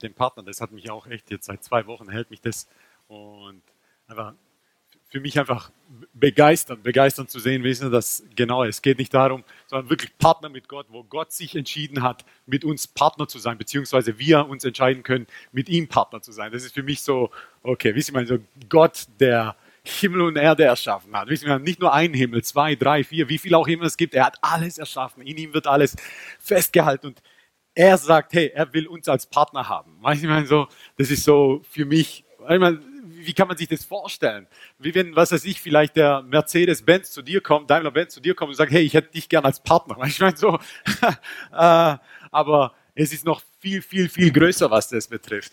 mit dem Partner, das hat mich auch echt jetzt seit zwei Wochen hält mich das und einfach für mich einfach begeistern, begeistern zu sehen, wissen dass genau, es geht nicht darum, sondern wirklich Partner mit Gott, wo Gott sich entschieden hat, mit uns Partner zu sein, beziehungsweise wir uns entscheiden können, mit ihm Partner zu sein. Das ist für mich so, okay, wissen Sie, so Gott, der Himmel und Erde erschaffen hat. Wissen wir, nicht nur ein Himmel, zwei, drei, vier, wie viel auch immer es gibt, er hat alles erschaffen. In ihm wird alles festgehalten und er sagt, hey, er will uns als Partner haben. Weißt du, so, das ist so für mich, ich meine, wie kann man sich das vorstellen? Wie wenn, was weiß ich, vielleicht der Mercedes-Benz zu dir kommt, Daimler-Benz zu dir kommt und sagt, hey, ich hätte dich gern als Partner. Ich meine so, äh, aber es ist noch viel, viel, viel größer, was das betrifft.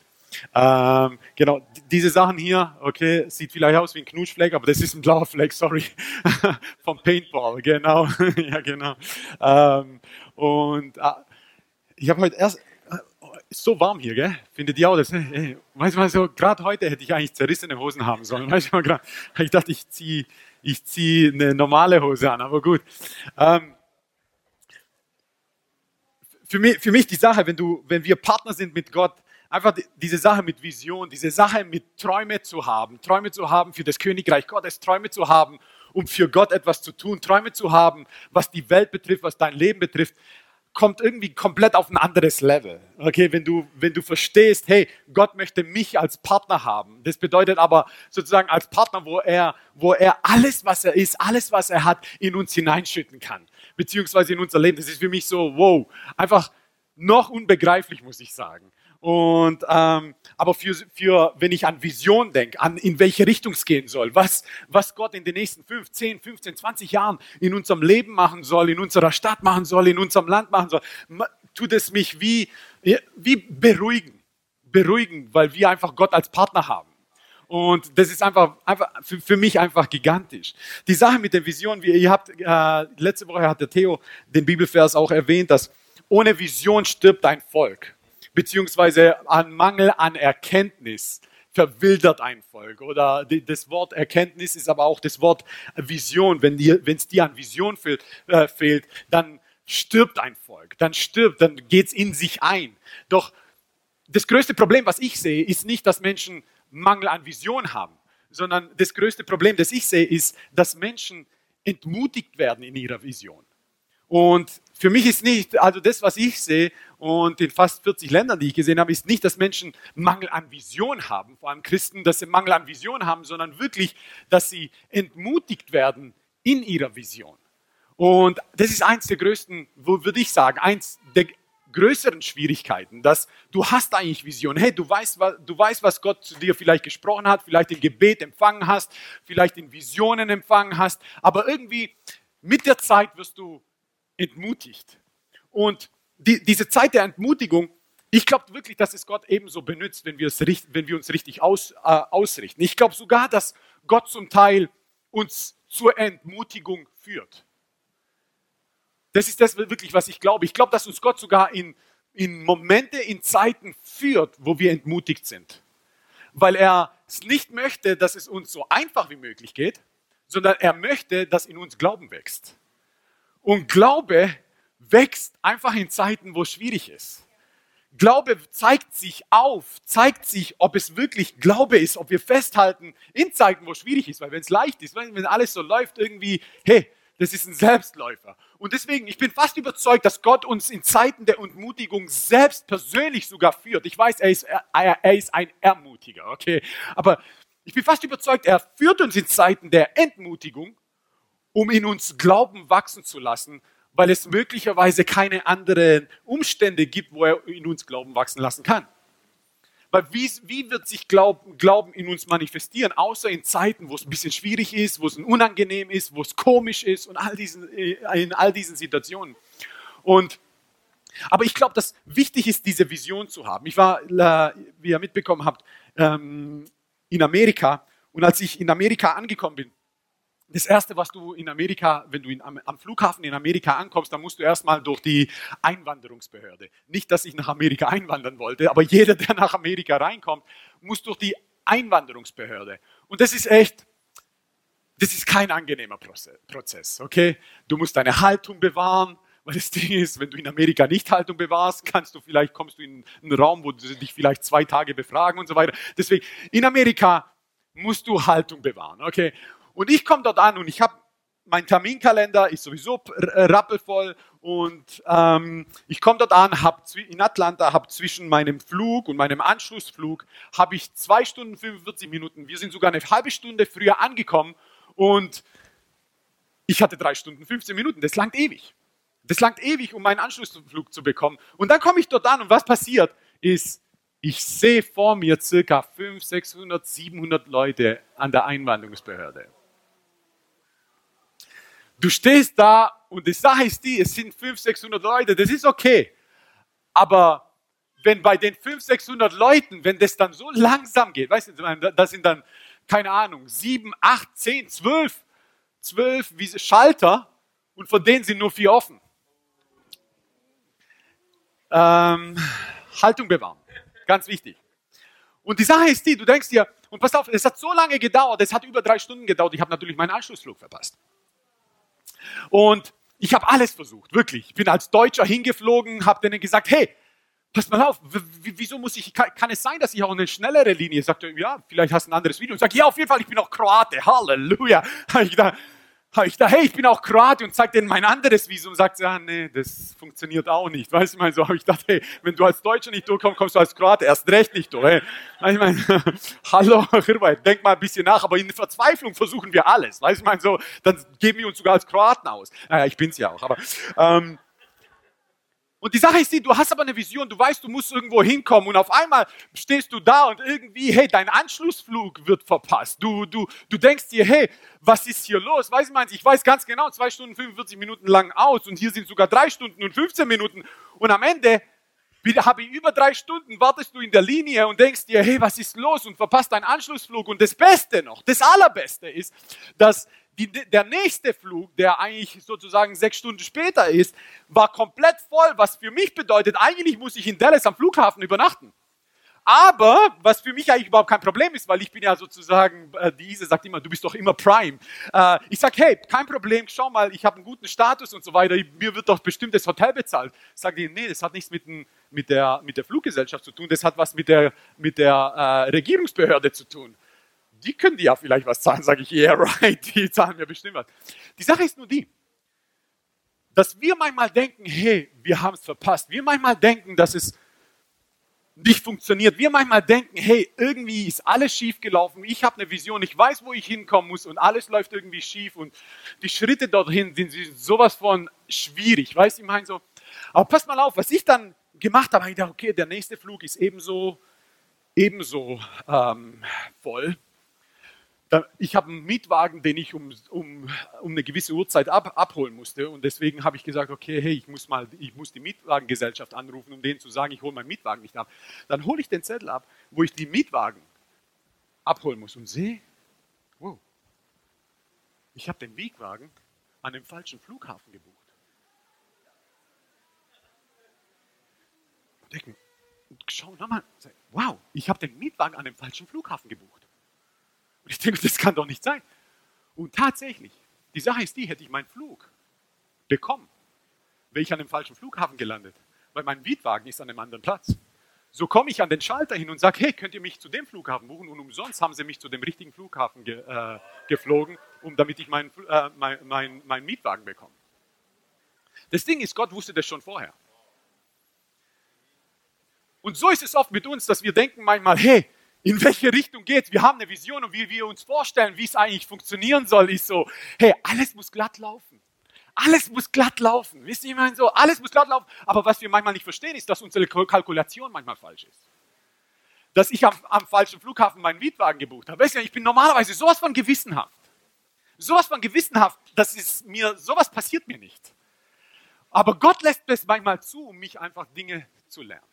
Ähm, genau, diese Sachen hier, okay, sieht vielleicht aus wie ein Knutschfleck, aber das ist ein blauer Fleck, sorry, vom Paintball, genau, ja genau. Ähm, und äh, ich habe heute erst, ist so warm hier, gell? Findet ihr auch das? Hey, weißt du mal so, gerade heute hätte ich eigentlich zerrissene Hosen haben sollen. Weißt du mal, grad, ich dachte, ich ziehe ich zieh eine normale Hose an, aber gut. Ähm, für mich, für mich die Sache, wenn du, wenn wir Partner sind mit Gott, einfach diese Sache mit Vision, diese Sache mit Träume zu haben, Träume zu haben für das Königreich Gottes, Träume zu haben, um für Gott etwas zu tun, Träume zu haben, was die Welt betrifft, was dein Leben betrifft kommt irgendwie komplett auf ein anderes Level. Okay, wenn du, wenn du verstehst, hey, Gott möchte mich als Partner haben. Das bedeutet aber sozusagen als Partner, wo er, wo er alles, was er ist, alles, was er hat, in uns hineinschütten kann. Beziehungsweise in unser Leben. Das ist für mich so, wow, einfach noch unbegreiflich, muss ich sagen. Und ähm, aber für, für wenn ich an Vision denke, an in welche Richtung es gehen soll, was, was Gott in den nächsten 5, 10, 15, 20 Jahren in unserem Leben machen soll, in unserer Stadt machen soll, in unserem Land machen soll, tut es mich wie, wie beruhigen. Beruhigen, weil wir einfach Gott als Partner haben. Und das ist einfach, einfach für, für mich einfach gigantisch. Die Sache mit der Vision, wie ihr habt, äh, letzte Woche hat der Theo den Bibelvers auch erwähnt, dass ohne Vision stirbt ein Volk beziehungsweise an Mangel an Erkenntnis verwildert ein Volk. Oder das Wort Erkenntnis ist aber auch das Wort Vision. Wenn es dir an Vision fehlt, äh, fehlt, dann stirbt ein Volk. Dann stirbt, dann geht es in sich ein. Doch das größte Problem, was ich sehe, ist nicht, dass Menschen Mangel an Vision haben, sondern das größte Problem, das ich sehe, ist, dass Menschen entmutigt werden in ihrer Vision. Und für mich ist nicht, also das, was ich sehe und in fast 40 Ländern, die ich gesehen habe, ist nicht, dass Menschen Mangel an Vision haben, vor allem Christen, dass sie Mangel an Vision haben, sondern wirklich, dass sie entmutigt werden in ihrer Vision. Und das ist eins der größten, würde ich sagen, eins der größeren Schwierigkeiten, dass du hast eigentlich Vision. Hey, du weißt, du weißt, was Gott zu dir vielleicht gesprochen hat, vielleicht im Gebet empfangen hast, vielleicht in Visionen empfangen hast, aber irgendwie mit der Zeit wirst du entmutigt. Und die, diese Zeit der Entmutigung, ich glaube wirklich, dass es Gott ebenso benutzt, wenn wir, es, wenn wir uns richtig aus, äh, ausrichten. Ich glaube sogar, dass Gott zum Teil uns zur Entmutigung führt. Das ist das wirklich, was ich glaube. Ich glaube, dass uns Gott sogar in, in Momente, in Zeiten führt, wo wir entmutigt sind. Weil er es nicht möchte, dass es uns so einfach wie möglich geht, sondern er möchte, dass in uns Glauben wächst. Und Glaube wächst einfach in Zeiten, wo es schwierig ist. Glaube zeigt sich auf, zeigt sich, ob es wirklich Glaube ist, ob wir festhalten in Zeiten, wo es schwierig ist. Weil wenn es leicht ist, wenn, alles so läuft, irgendwie, hey, das ist ein Selbstläufer. Und deswegen, ich bin fast überzeugt, dass Gott uns in Zeiten der Entmutigung selbst persönlich sogar führt. Ich weiß, er ist, er, er ist ein Ermutiger, okay? Aber ich bin fast überzeugt, er führt uns in Zeiten der Entmutigung um in uns Glauben wachsen zu lassen, weil es möglicherweise keine anderen Umstände gibt, wo er in uns Glauben wachsen lassen kann. Weil wie, wie wird sich Glauben, Glauben in uns manifestieren, außer in Zeiten, wo es ein bisschen schwierig ist, wo es unangenehm ist, wo es komisch ist und all diesen, äh, in all diesen Situationen. Und, aber ich glaube, dass wichtig ist, diese Vision zu haben. Ich war, äh, wie ihr mitbekommen habt, ähm, in Amerika und als ich in Amerika angekommen bin, das erste, was du in Amerika, wenn du in, am, am, Flughafen in Amerika ankommst, dann musst du erstmal durch die Einwanderungsbehörde. Nicht, dass ich nach Amerika einwandern wollte, aber jeder, der nach Amerika reinkommt, muss durch die Einwanderungsbehörde. Und das ist echt, das ist kein angenehmer Prozess, okay? Du musst deine Haltung bewahren, Weil das Ding ist, wenn du in Amerika nicht Haltung bewahrst, kannst du vielleicht, kommst du in einen Raum, wo sie dich vielleicht zwei Tage befragen und so weiter. Deswegen, in Amerika musst du Haltung bewahren, okay? Und ich komme dort an und ich habe mein Terminkalender ist sowieso rappelvoll und ähm, ich komme dort an, habe in Atlanta, habe zwischen meinem Flug und meinem Anschlussflug habe ich zwei Stunden 45 Minuten. Wir sind sogar eine halbe Stunde früher angekommen und ich hatte drei Stunden 15 Minuten. Das langt ewig. Das langt ewig, um meinen Anschlussflug zu bekommen. Und dann komme ich dort an und was passiert ist, ich sehe vor mir circa 500, 600, 700 Leute an der Einwanderungsbehörde. Du stehst da und die Sache ist die, es sind 500, 600 Leute, das ist okay. Aber wenn bei den 500, 600 Leuten, wenn das dann so langsam geht, weißt du, das sind dann, keine Ahnung, 7, 8, 10, 12, 12 Schalter und von denen sind nur vier offen. Ähm, Haltung bewahren, ganz wichtig. Und die Sache ist die, du denkst dir, und pass auf, es hat so lange gedauert, es hat über drei Stunden gedauert, ich habe natürlich meinen Anschlussflug verpasst. Und ich habe alles versucht, wirklich. Ich bin als Deutscher hingeflogen, habe denen gesagt, hey, pass mal auf, wieso muss ich, kann, es sein, dass ich auch eine schnellere Linie, sagte, ja, vielleicht hast du ein anderes Video. Und sage, ja, auf jeden Fall, ich bin auch Kroate, Halleluja. Ich da, habe ich da, hey, ich bin auch Kroate und zeig denen mein anderes Visum. Sagt sie, ah, nee, das funktioniert auch nicht. Weißt du, ich meine, so habe ich gedacht, hey, wenn du als Deutscher nicht durchkommst, kommst du als Kroate erst recht nicht durch. Hey. Ich meine, hallo, denk mal ein bisschen nach, aber in Verzweiflung versuchen wir alles. Weißt du, ich meine, so, dann geben wir uns sogar als Kroaten aus. Naja, ich bin's ja auch, aber, ähm, und die Sache ist die, du hast aber eine Vision, du weißt, du musst irgendwo hinkommen und auf einmal stehst du da und irgendwie, hey, dein Anschlussflug wird verpasst. Du, du, du denkst dir, hey, was ist hier los? Weiß man, ich weiß ganz genau, zwei Stunden 45 Minuten lang aus und hier sind sogar drei Stunden und 15 Minuten und am Ende habe ich über drei Stunden, wartest du in der Linie und denkst dir, hey, was ist los und verpasst deinen Anschlussflug und das Beste noch, das Allerbeste ist, dass die, der nächste Flug, der eigentlich sozusagen sechs Stunden später ist, war komplett voll, was für mich bedeutet, eigentlich muss ich in Dallas am Flughafen übernachten. Aber, was für mich eigentlich überhaupt kein Problem ist, weil ich bin ja sozusagen, äh, die Ise sagt immer, du bist doch immer Prime. Äh, ich sag, hey, kein Problem, schau mal, ich habe einen guten Status und so weiter, mir wird doch bestimmt das Hotel bezahlt. Sag die, nee, das hat nichts mit, mit, der, mit der Fluggesellschaft zu tun, das hat was mit der, mit der äh, Regierungsbehörde zu tun die können ja vielleicht was zahlen, sage ich, yeah, right, die zahlen mir bestimmt was. Die Sache ist nur die, dass wir manchmal denken, hey, wir haben es verpasst. Wir manchmal denken, dass es nicht funktioniert. Wir manchmal denken, hey, irgendwie ist alles schief gelaufen. Ich habe eine Vision, ich weiß, wo ich hinkommen muss und alles läuft irgendwie schief und die Schritte dorthin sind sowas von schwierig. Weißt du, ich meine so. Aber pass mal auf, was ich dann gemacht habe, ich dachte, okay, der nächste Flug ist ebenso, ebenso ähm, voll ich habe einen Mietwagen, den ich um, um, um eine gewisse Uhrzeit ab, abholen musste. Und deswegen habe ich gesagt, okay, hey, ich muss mal, ich muss die Mietwagengesellschaft anrufen, um denen zu sagen, ich hole meinen Mietwagen nicht ab. Dann hole ich den Zettel ab, wo ich die Mietwagen abholen muss und sehe, wow, ich habe den Mietwagen an dem falschen Flughafen gebucht. Und denke, schau nochmal, wow, ich habe den Mietwagen an dem falschen Flughafen gebucht. Und ich denke, das kann doch nicht sein. Und tatsächlich, die Sache ist die, hätte ich meinen Flug bekommen, wäre ich an dem falschen Flughafen gelandet, weil mein Mietwagen ist an einem anderen Platz. So komme ich an den Schalter hin und sage, hey, könnt ihr mich zu dem Flughafen buchen? Und umsonst haben sie mich zu dem richtigen Flughafen ge, äh, geflogen, um, damit ich meinen äh, mein, mein, mein Mietwagen bekomme. Das Ding ist, Gott wusste das schon vorher. Und so ist es oft mit uns, dass wir denken manchmal, hey, in welche Richtung geht's? Wir haben eine Vision und wie wir uns vorstellen, wie es eigentlich funktionieren soll, ist so, hey, alles muss glatt laufen. Alles muss glatt laufen. Wisst ihr, ich meine so, alles muss glatt laufen. Aber was wir manchmal nicht verstehen, ist, dass unsere Kalkulation manchmal falsch ist. Dass ich am, am falschen Flughafen meinen Mietwagen gebucht habe. Weißt du, ich bin normalerweise sowas von gewissenhaft. Sowas von gewissenhaft, das ist mir, sowas passiert mir nicht. Aber Gott lässt es manchmal zu, um mich einfach Dinge zu lernen.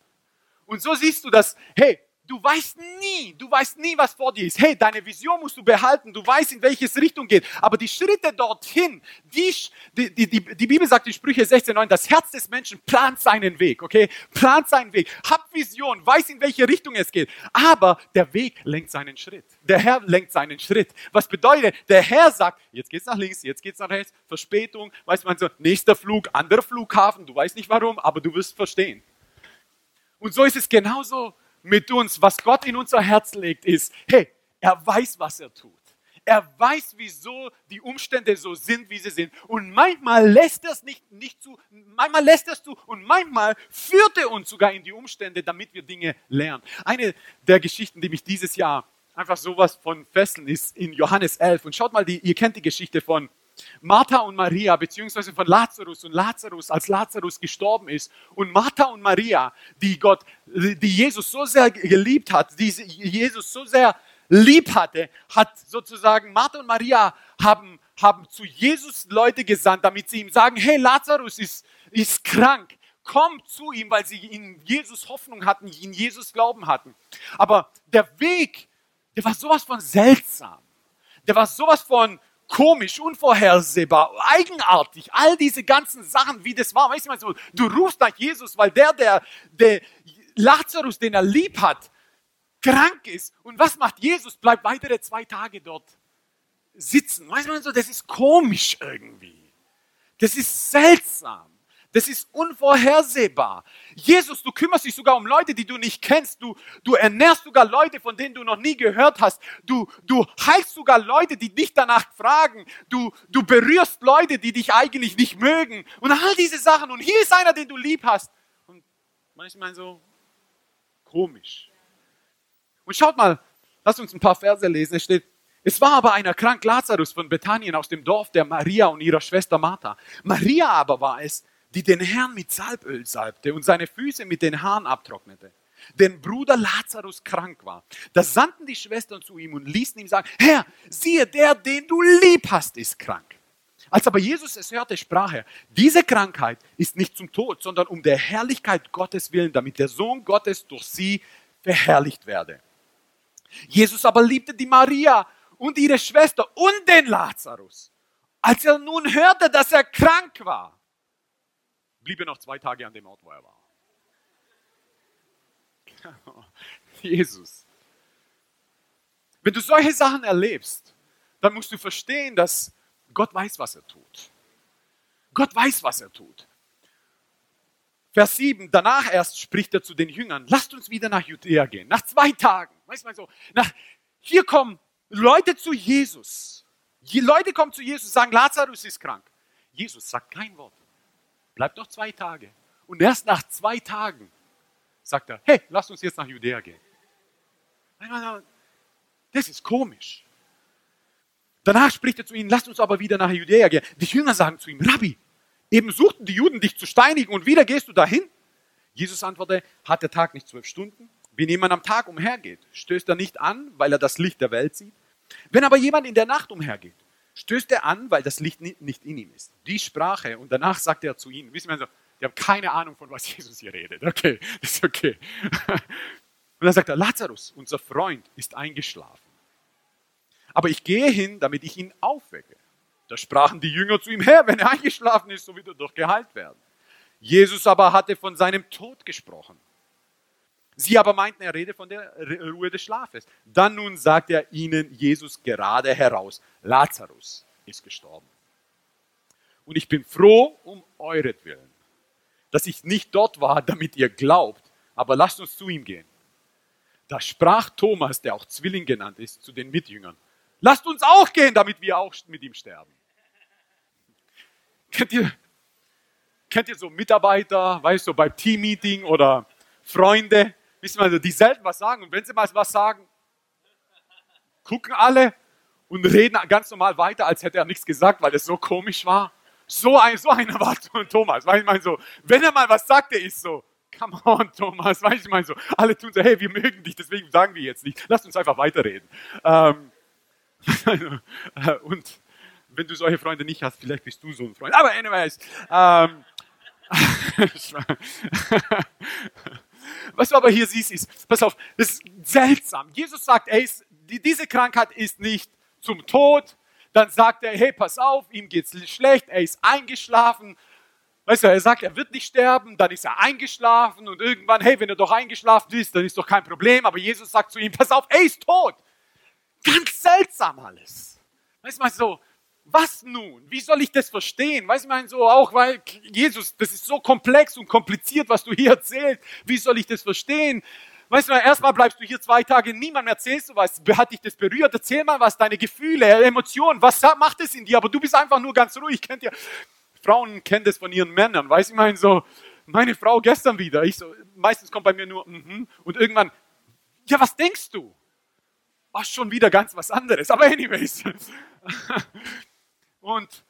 Und so siehst du, dass, hey, Du weißt nie, du weißt nie, was vor dir ist. Hey, deine Vision musst du behalten. Du weißt, in welches Richtung geht. Aber die Schritte dorthin, die, die, die, die Bibel sagt in Sprüche 16,9, das Herz des Menschen plant seinen Weg, okay? Plant seinen Weg. Hab Vision, weiß, in welche Richtung es geht. Aber der Weg lenkt seinen Schritt. Der Herr lenkt seinen Schritt. Was bedeutet, der Herr sagt, jetzt geht's nach links, jetzt geht's nach rechts, Verspätung, weißt man so, nächster Flug, anderer Flughafen, du weißt nicht warum, aber du wirst verstehen. Und so ist es genauso mit uns, was Gott in unser Herz legt, ist, hey, er weiß, was er tut. Er weiß, wieso die Umstände so sind, wie sie sind. Und manchmal lässt er es nicht, nicht zu, manchmal lässt er es zu und manchmal führt er uns sogar in die Umstände, damit wir Dinge lernen. Eine der Geschichten, die mich dieses Jahr einfach sowas von fesseln, ist in Johannes 11. Und schaut mal, die, ihr kennt die Geschichte von Martha und Maria, beziehungsweise von Lazarus und Lazarus, als Lazarus gestorben ist. Und Martha und Maria, die Gott, die Jesus so sehr geliebt hat, die Jesus so sehr lieb hatte, hat sozusagen Martha und Maria haben, haben zu Jesus Leute gesandt, damit sie ihm sagen, hey, Lazarus ist, ist krank. Komm zu ihm, weil sie in Jesus Hoffnung hatten, in Jesus Glauben hatten. Aber der Weg, der war sowas von seltsam. Der war sowas von, komisch, unvorhersehbar, eigenartig, all diese ganzen Sachen, wie das war. Weißt du, so, du rufst nach Jesus, weil der, der, der Lazarus, den er lieb hat, krank ist. Und was macht Jesus? Bleibt weitere zwei Tage dort sitzen. Weißt du, so, das ist komisch irgendwie. Das ist seltsam. Das ist unvorhersehbar. Jesus, du kümmerst dich sogar um Leute, die du nicht kennst. Du, du ernährst sogar Leute, von denen du noch nie gehört hast. Du, du heilst sogar Leute, die dich danach fragen. Du, du berührst Leute, die dich eigentlich nicht mögen. Und all diese Sachen. Und hier ist einer, den du lieb hast. Und manchmal so komisch. Und schaut mal, lass uns ein paar Verse lesen. Es steht, es war aber einer krank, Lazarus von Bethanien aus dem Dorf der Maria und ihrer Schwester Martha. Maria aber war es, die den Herrn mit Salböl salbte und seine Füße mit den Haaren abtrocknete. Denn Bruder Lazarus krank war. Da sandten die Schwestern zu ihm und ließen ihm sagen, Herr, siehe, der, den du lieb hast, ist krank. Als aber Jesus es hörte, sprach er, diese Krankheit ist nicht zum Tod, sondern um der Herrlichkeit Gottes willen, damit der Sohn Gottes durch sie verherrlicht werde. Jesus aber liebte die Maria und ihre Schwester und den Lazarus. Als er nun hörte, dass er krank war, blieb er noch zwei Tage an dem Ort, wo er war. Jesus. Wenn du solche Sachen erlebst, dann musst du verstehen, dass Gott weiß, was er tut. Gott weiß, was er tut. Vers 7, danach erst spricht er zu den Jüngern, lasst uns wieder nach Judäa gehen. Nach zwei Tagen, weißt du so, nach, hier kommen Leute zu Jesus. Die Leute kommen zu Jesus und sagen, Lazarus ist krank. Jesus sagt kein Wort. Bleibt noch zwei Tage. Und erst nach zwei Tagen sagt er, hey, lass uns jetzt nach Judäa gehen. Das ist komisch. Danach spricht er zu ihnen, lasst uns aber wieder nach Judäa gehen. Die Jünger sagen zu ihm, Rabbi, eben suchten die Juden dich zu steinigen und wieder gehst du dahin? Jesus antwortete, hat der Tag nicht zwölf Stunden? Wenn jemand am Tag umhergeht, stößt er nicht an, weil er das Licht der Welt sieht? Wenn aber jemand in der Nacht umhergeht, stößt er an, weil das Licht nicht in ihm ist. Die Sprache und danach sagt er zu ihnen, wissen wir so, die haben keine Ahnung, von was Jesus hier redet. Okay, ist okay. Und dann sagt er, Lazarus, unser Freund, ist eingeschlafen. Aber ich gehe hin, damit ich ihn aufwecke. Da sprachen die Jünger zu ihm, Herr, wenn er eingeschlafen ist, so wird er doch geheilt werden. Jesus aber hatte von seinem Tod gesprochen. Sie aber meinten, er rede von der Ruhe des Schlafes. Dann nun sagt er ihnen Jesus gerade heraus, Lazarus ist gestorben. Und ich bin froh um euretwillen, dass ich nicht dort war, damit ihr glaubt, aber lasst uns zu ihm gehen. Da sprach Thomas, der auch Zwilling genannt ist, zu den Mitjüngern, lasst uns auch gehen, damit wir auch mit ihm sterben. Kennt ihr, kennt ihr so Mitarbeiter, weißt du, beim Teammeeting oder Freunde, wissen wir, die selten was sagen. Und wenn sie mal was sagen, gucken alle und reden ganz normal weiter, als hätte er nichts gesagt, weil es so komisch war. So, ein, so einer war Thomas. Weil ich meine so, wenn er mal was sagt, der ist so, come on, Thomas. Weil ich meine so, alle tun so, hey, wir mögen dich, deswegen sagen wir jetzt nicht. Lass uns einfach weiterreden. Ähm, und wenn du solche Freunde nicht hast, vielleicht bist du so ein Freund. Aber anyways. Ähm, Was du aber hier siehst, ist, pass auf, das ist seltsam. Jesus sagt, ey, diese Krankheit ist nicht zum Tod. Dann sagt er, hey, pass auf, ihm geht's schlecht, er ist eingeschlafen. Weißt du, er sagt, er wird nicht sterben, dann ist er eingeschlafen und irgendwann, hey, wenn er doch eingeschlafen ist, dann ist doch kein Problem. Aber Jesus sagt zu ihm, pass auf, er ist tot. Ganz seltsam alles. Weißt du mal so, was nun? Wie soll ich das verstehen? Weißt du, mein so auch, weil Jesus, das ist so komplex und kompliziert, was du hier erzählst. Wie soll ich das verstehen? Weißt du, erstmal bleibst du hier zwei Tage, niemandem erzählst du was. Hat dich das berührt? Erzähl mal was, deine Gefühle, Emotionen, was macht es in dir? Aber du bist einfach nur ganz ruhig. Kennt ihr, Frauen kennen das von ihren Männern. Weißt du, ich meine so, meine Frau gestern wieder. Ich so, meistens kommt bei mir nur, mm -hmm. und irgendwann, ja, was denkst du? War schon wieder ganz was anderes. Aber anyways. und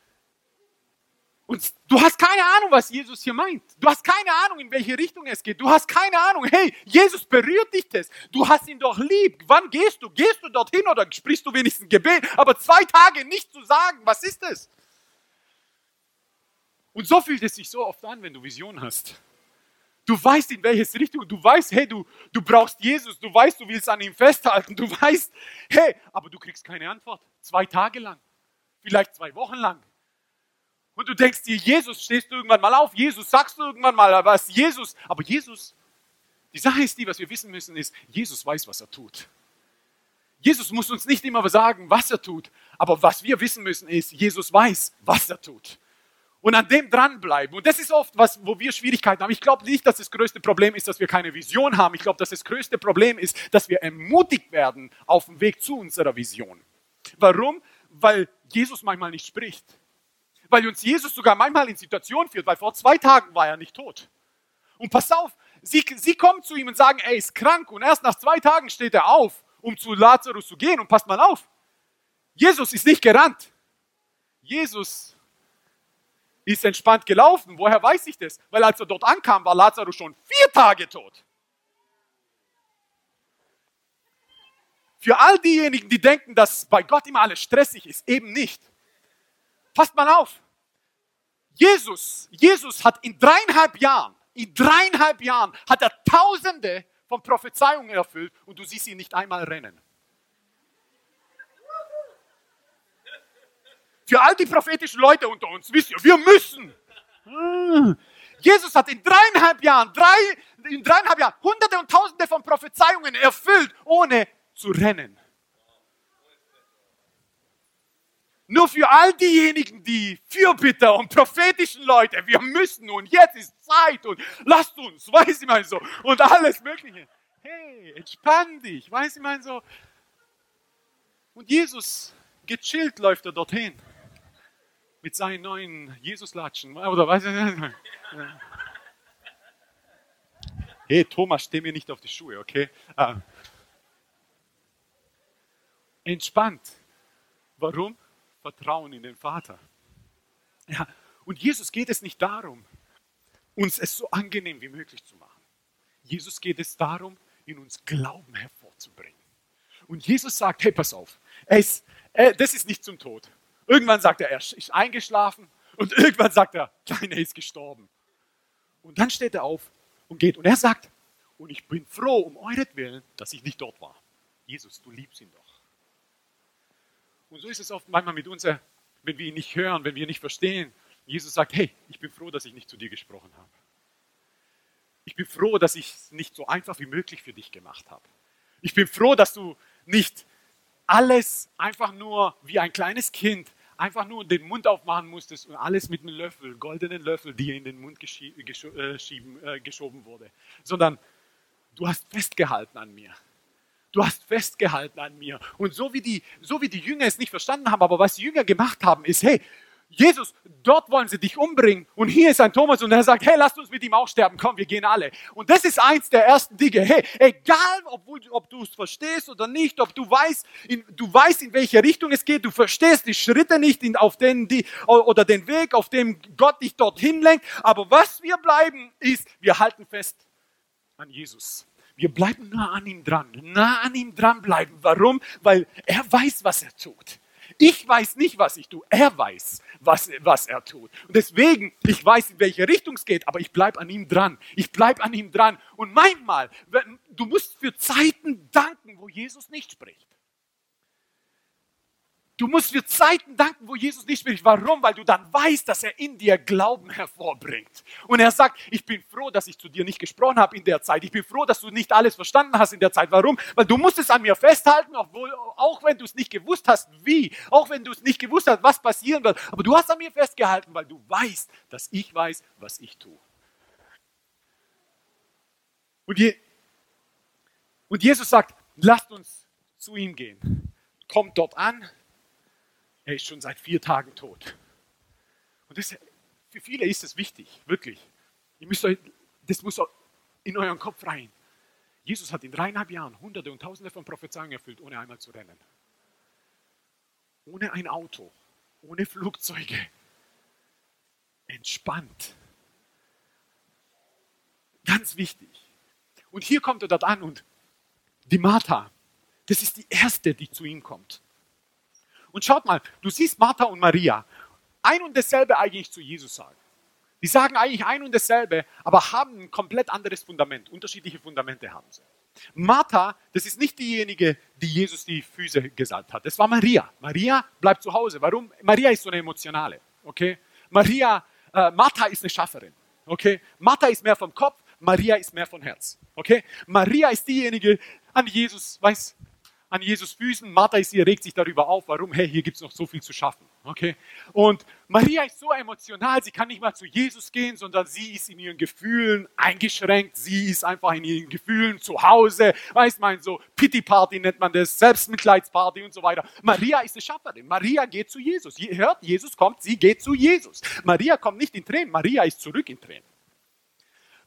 und du hast keine Ahnung, was Jesus hier meint. Du hast keine Ahnung, in welche Richtung es geht. Du hast keine Ahnung, hey, Jesus berührt dich das. Du hast ihn doch lieb. Wann gehst du? Gehst du dorthin oder sprichst du wenigstens Gebet? Aber zwei Tage nicht zu sagen, was ist es? Und so fühlt es sich so oft an, wenn du Visionen hast. Du weißt, in welches Richtung, du weißt, hey, du, du brauchst Jesus, du weißt, du willst an ihm festhalten, du weißt, hey, aber du kriegst keine Antwort. Zwei Tage lang, vielleicht zwei Wochen lang. Und du denkst dir, Jesus, stehst du irgendwann mal auf, Jesus, sagst du irgendwann mal was, Jesus. Aber Jesus, die Sache ist die, was wir wissen müssen, ist, Jesus weiß, was er tut. Jesus muss uns nicht immer sagen, was er tut, aber was wir wissen müssen ist, Jesus weiß, was er tut. Und an dem dranbleiben. Und das ist oft was, wo wir Schwierigkeiten haben. Ich glaube nicht, dass das größte Problem ist, dass wir keine Vision haben. Ich glaube, dass das größte Problem ist, dass wir ermutigt werden auf dem Weg zu unserer Vision. Warum? Weil Jesus manchmal nicht spricht weil uns Jesus sogar manchmal in Situationen führt, weil vor zwei Tagen war er nicht tot. Und pass auf, sie, sie kommen zu ihm und sagen, er ist krank und erst nach zwei Tagen steht er auf, um zu Lazarus zu gehen und passt mal auf. Jesus ist nicht gerannt. Jesus ist entspannt gelaufen. Woher weiß ich das? Weil als er dort ankam, war Lazarus schon vier Tage tot. Für all diejenigen, die denken, dass bei Gott immer alles stressig ist, eben nicht. Passt mal auf. Jesus, Jesus hat in dreieinhalb Jahren, in dreieinhalb Jahren hat er Tausende von Prophezeiungen erfüllt und du siehst ihn nicht einmal rennen. Für all die prophetischen Leute unter uns, wisst ihr, wir müssen. Jesus hat in dreieinhalb Jahren, drei, in dreieinhalb Jahren Hunderte und Tausende von Prophezeiungen erfüllt, ohne zu rennen. Nur für all diejenigen, die Fürbitter und prophetischen Leute, wir müssen und jetzt ist Zeit und lasst uns, weiß ich mal so, und alles Mögliche. Hey, entspann dich, weiß ich mal so. Und Jesus, gechillt läuft er dorthin. Mit seinen neuen Jesus-Latschen, oder weiß ich Hey, Thomas, steh mir nicht auf die Schuhe, okay? Ah. Entspannt. Warum? Vertrauen in den Vater. Ja, und Jesus geht es nicht darum, uns es so angenehm wie möglich zu machen. Jesus geht es darum, in uns Glauben hervorzubringen. Und Jesus sagt, hey, pass auf, ist, äh, das ist nicht zum Tod. Irgendwann sagt er, er ist eingeschlafen und irgendwann sagt er, nein, er ist gestorben. Und dann steht er auf und geht. Und er sagt, und ich bin froh um euretwillen, dass ich nicht dort war. Jesus, du liebst ihn doch. Und so ist es oft manchmal mit uns, wenn wir ihn nicht hören, wenn wir ihn nicht verstehen. Jesus sagt, hey, ich bin froh, dass ich nicht zu dir gesprochen habe. Ich bin froh, dass ich es nicht so einfach wie möglich für dich gemacht habe. Ich bin froh, dass du nicht alles einfach nur wie ein kleines Kind einfach nur den Mund aufmachen musstest und alles mit einem Löffel, goldenen Löffel, die in den Mund äh, geschoben, äh, geschoben wurde, sondern du hast festgehalten an mir du hast festgehalten an mir. Und so wie, die, so wie die Jünger es nicht verstanden haben, aber was die Jünger gemacht haben, ist, hey, Jesus, dort wollen sie dich umbringen. Und hier ist ein Thomas und er sagt, hey, lasst uns mit ihm auch sterben. Komm, wir gehen alle. Und das ist eins der ersten Dinge. Hey, egal, obwohl, ob du es verstehst oder nicht, ob du weißt, in, du weißt, in welche Richtung es geht, du verstehst die Schritte nicht in, auf den, die, oder den Weg, auf dem Gott dich dorthin lenkt. Aber was wir bleiben, ist, wir halten fest an Jesus. Wir bleiben nah an ihm dran, nah an ihm dranbleiben. Warum? Weil er weiß, was er tut. Ich weiß nicht, was ich tue. Er weiß, was, was er tut. Und deswegen, ich weiß, in welche Richtung es geht, aber ich bleibe an ihm dran. Ich bleibe an ihm dran. Und manchmal, du musst für Zeiten danken, wo Jesus nicht spricht. Du musst für Zeiten danken, wo Jesus nicht spricht. Warum? Weil du dann weißt, dass er in dir Glauben hervorbringt. Und er sagt, ich bin froh, dass ich zu dir nicht gesprochen habe in der Zeit. Ich bin froh, dass du nicht alles verstanden hast in der Zeit. Warum? Weil du musst es an mir festhalten, obwohl, auch wenn du es nicht gewusst hast, wie. Auch wenn du es nicht gewusst hast, was passieren wird. Aber du hast an mir festgehalten, weil du weißt, dass ich weiß, was ich tue. Und, je, und Jesus sagt, lasst uns zu ihm gehen. Kommt dort an, er ist schon seit vier Tagen tot. Und das, für viele ist es wichtig, wirklich. Ihr müsst euch, das muss in euren Kopf rein. Jesus hat in dreieinhalb Jahren Hunderte und Tausende von Prophezeiungen erfüllt, ohne einmal zu rennen. Ohne ein Auto, ohne Flugzeuge. Entspannt. Ganz wichtig. Und hier kommt er dort an und die Martha, das ist die erste, die zu ihm kommt. Und schaut mal, du siehst Martha und Maria ein und dasselbe eigentlich zu Jesus sagen. Die sagen eigentlich ein und dasselbe, aber haben ein komplett anderes Fundament. Unterschiedliche Fundamente haben sie. Martha, das ist nicht diejenige, die Jesus die Füße gesalbt hat. Das war Maria. Maria bleibt zu Hause. Warum? Maria ist so eine emotionale. Okay? Maria, äh, Martha ist eine Schafferin. Okay? Martha ist mehr vom Kopf, Maria ist mehr vom Herz. Okay? Maria ist diejenige, an Jesus, weiß, an Jesus Füßen. Martha ist hier, regt sich darüber auf, warum, hey, hier gibt es noch so viel zu schaffen. Okay? Und Maria ist so emotional, sie kann nicht mal zu Jesus gehen, sondern sie ist in ihren Gefühlen eingeschränkt. Sie ist einfach in ihren Gefühlen zu Hause. Weiß man, so Pity Party nennt man das, Selbstmitleidsparty und so weiter. Maria ist eine Schafferin. Maria geht zu Jesus. Ihr hört, Jesus kommt, sie geht zu Jesus. Maria kommt nicht in Tränen, Maria ist zurück in Tränen.